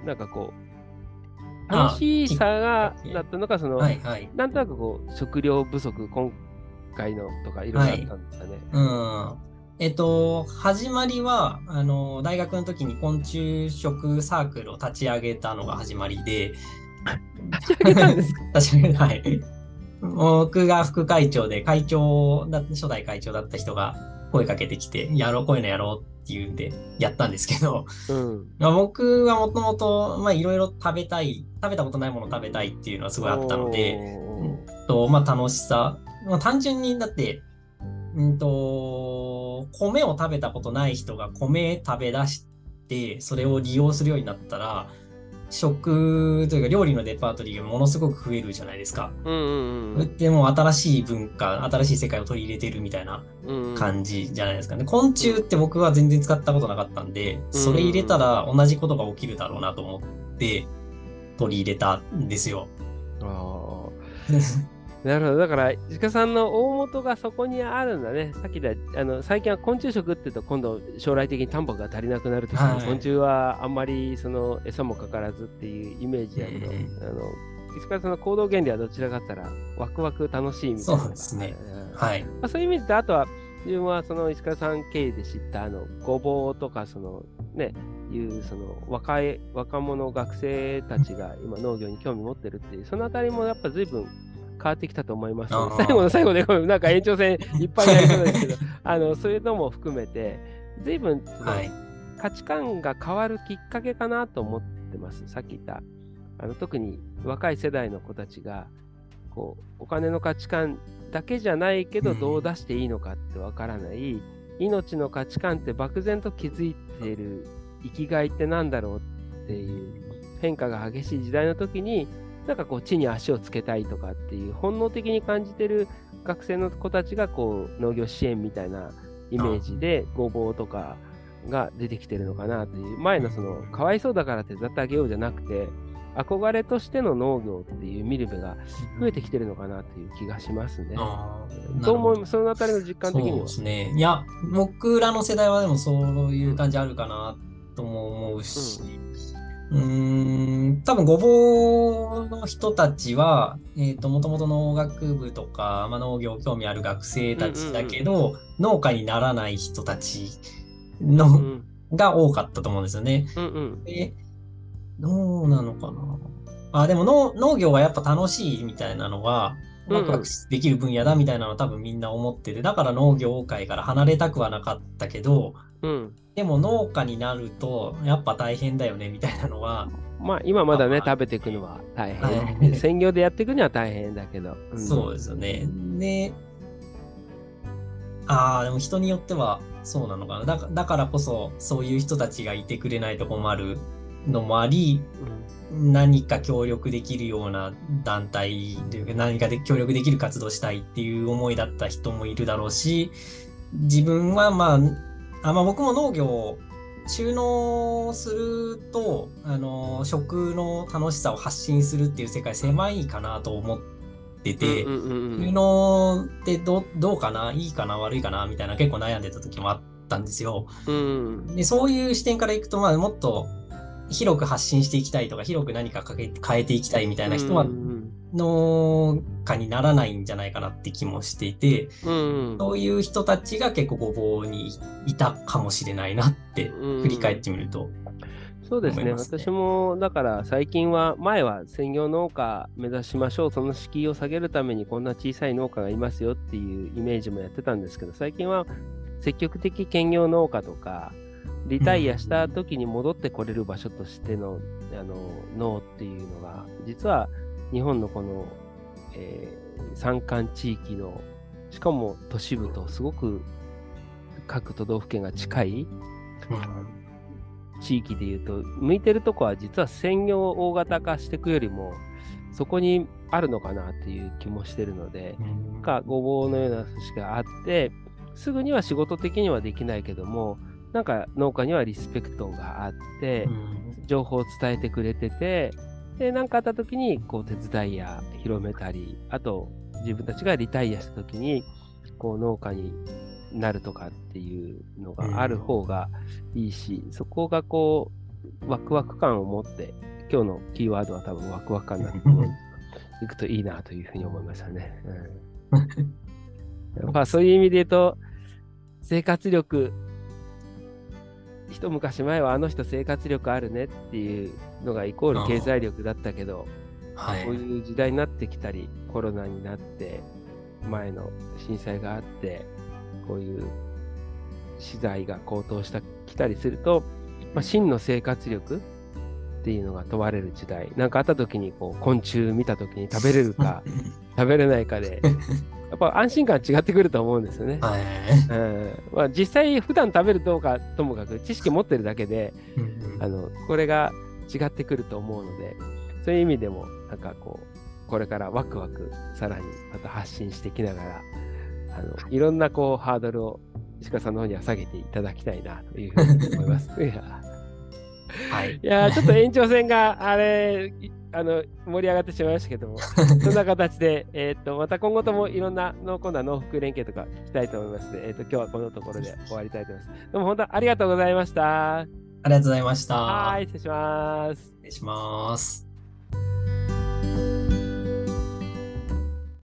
なんかこう、楽しさがだったのか、その、はいはい、なんとなくこう、食料不足、今回のとかいろいろあったんですかね。はい、うん。えっと、始まりは、あの、大学の時に昆虫食サークルを立ち上げたのが始まりで、立ち上げたんですか？立ち上げはい。僕が副会長で、会長だ、初代会長だった人が声かけてきて、やろう、こういうのやろうっていうんで、やったんですけど、うん、まあ、僕はもともと、まあ、いろいろ食べたい、食べたことないもの食べたいっていうのはすごいあったので、とまあ、楽しさ、まあ、単純にだって、うんと、米を食べたことない人が米食べ出して、それを利用するようになったら、食というか料理のデパートリーがものすごく増えるじゃないですか。うんうんうん、でも新しい文化、新しい世界を取り入れてるみたいな感じじゃないですかね。昆虫って僕は全然使ったことなかったんで、それ入れたら同じことが起きるだろうなと思って取り入れたんですよ。あ なるほど。だから、石川さんの大元がそこにあるんだね。さっきで、あの最近は昆虫食って言うと、今度将来的にタンパクが足りなくなるとはい、昆虫はあんまりその餌もかからずっていうイメージだけど、あの石川さんの行動原理はどちらかったら、ワクワク楽しいみたいな。そうですね。はい。まあ、そういう意味で、あとは、自分はその石川さん経由で知ったあのごぼうとかそのねいうその若い若者学生たちが今農業に興味持ってるっていうそのあたりもやっぱ随分変わってきたと思います、ね、最後の最後で、なんか延長戦いっぱいやりそうですけど、あのそういうのも含めて、随分、はい、価値観が変わるきっかけかなと思ってます。さっき言ったあの特に若い世代の子たちがこうお金の価値観だけじゃないけどどう出していいのかってわからない、うん、命の価値観って漠然と気づいている生きがいってなんだろうっていう変化が激しい時代の時になんかこう地に足をつけたいとかっていう本能的に感じてる学生の子たちがこう農業支援みたいなイメージでごぼうとかが出てきてるのかなという前のそのかわいそうだからってざっとあげようじゃなくて憧れとしての農業っていう見る目が増えてきてるのかなという気がしますね。どう思なるほうそのあたりの実感的には？そうで。すね。いや、僕らの世代はでもそういう感じあるかなとも思うし、うーん、多分ごぼうの人たちは、えっと、もともと農学部とか、まあ、農業興味ある学生たちだけど、農家にならない人たちの、うんが多かったと思うんですよね。うんうんで、どうなのかな。あ、でも農農業はやっぱ楽しいみたいなのは、うんワクワクできる分野だみたいなのは多分みんな思ってて、だから農業界から離れたくはなかったけど、うんでも農家になるとやっぱ大変だよねみたいなのは、まあ今まだねまあ食べていくのは大は変。い 専業でやっていくには大変だけど。んそうですよね。で、ああ、でも人によってはそうなのかな。だかだからこそそういう人たちがいてくれないと困るのもあり、何か協力できるような団体というか何かで協力できる活動したいっていう思いだった人もいるだろうし自分はまああまあ僕も農業を収納するとあの食の楽しさを発信するっていう世界狭いかなと思ってて、うんうんうんうん収納ってどどうかないいかな悪いかなみたいな結構悩んでた時もあったんですよ。うんでそういう視点からいくと、まあ、もっと広く発信していきたいとか広く何かかけ変えていきたいみたいな人はうん農家にならないんじゃないかなって気もしていてうんうん。そういう人たちが結構ごぼうにいたかもしれないなってうん振り返ってみると。そうですね。私もだから最近は前は専業農家目指しましょう。その敷居を下げるためにこんな小さい農家がいますよっていうイメージもやってたんですけど最近は積極的兼業農家とかリタイアした時に戻ってこれる場所としての,、あの農っていうのが実は日本のこの、えー山間地域のしかも都市部とすごく各都道府県が近い地域でいうと、向いてるとこは実は専業大型化していくよりも、そこにあるのかなっていう気もしてるので、なん。かごぼうのような組織があって、すぐには仕事的にはできないけども、なんか農家にはリスペクトがあって、情報を伝えてくれてて、で、何かあった時にこう手伝いや広めたり、あと自分たちがリタイアした時に、こう農家になるとかっていうのがある方がいいし、そこがこう、ワクワク感を持って、今日のキーワードは多分ワクワク感だと思う。いくといいなというふうに思いましたね。うん、やっぱそういう意味で言うと、生活力、一昔前はあの人生活力あるねっていうのがイコール経済力だったけど、はいこういう時代になってきたり、コロナになって、前の震災があって、こういう資材が高騰したきたりすると、まあ、真の生活力っていうのが問われる時代。なんかあった時にこう昆虫見た時に食べれるか 食べれないかで、やっぱ安心感違ってくると思うんですよね。はい。うん。まあ、実際普段食べるどうかともかく知識持ってるだけで、あのこれが違ってくると思うので、そういう意味でも、なんかこう、これからワクワクさらにまた発信していきながら、あのいろんなこうハードルを石川さんの方には下げていただきたいなというふうに思います。いや。はい。いやーちょっと延長戦があれいあの盛り上がってしまいましたけども、そんな形で、えー、とまた今後ともいろんなの今度は農福連携とか聞きたいと思いますので、えー、と今日はこのところで終わりたいと思います。どうも本当ありがとうございました。ありがとうございました。はい、失礼します。失礼します。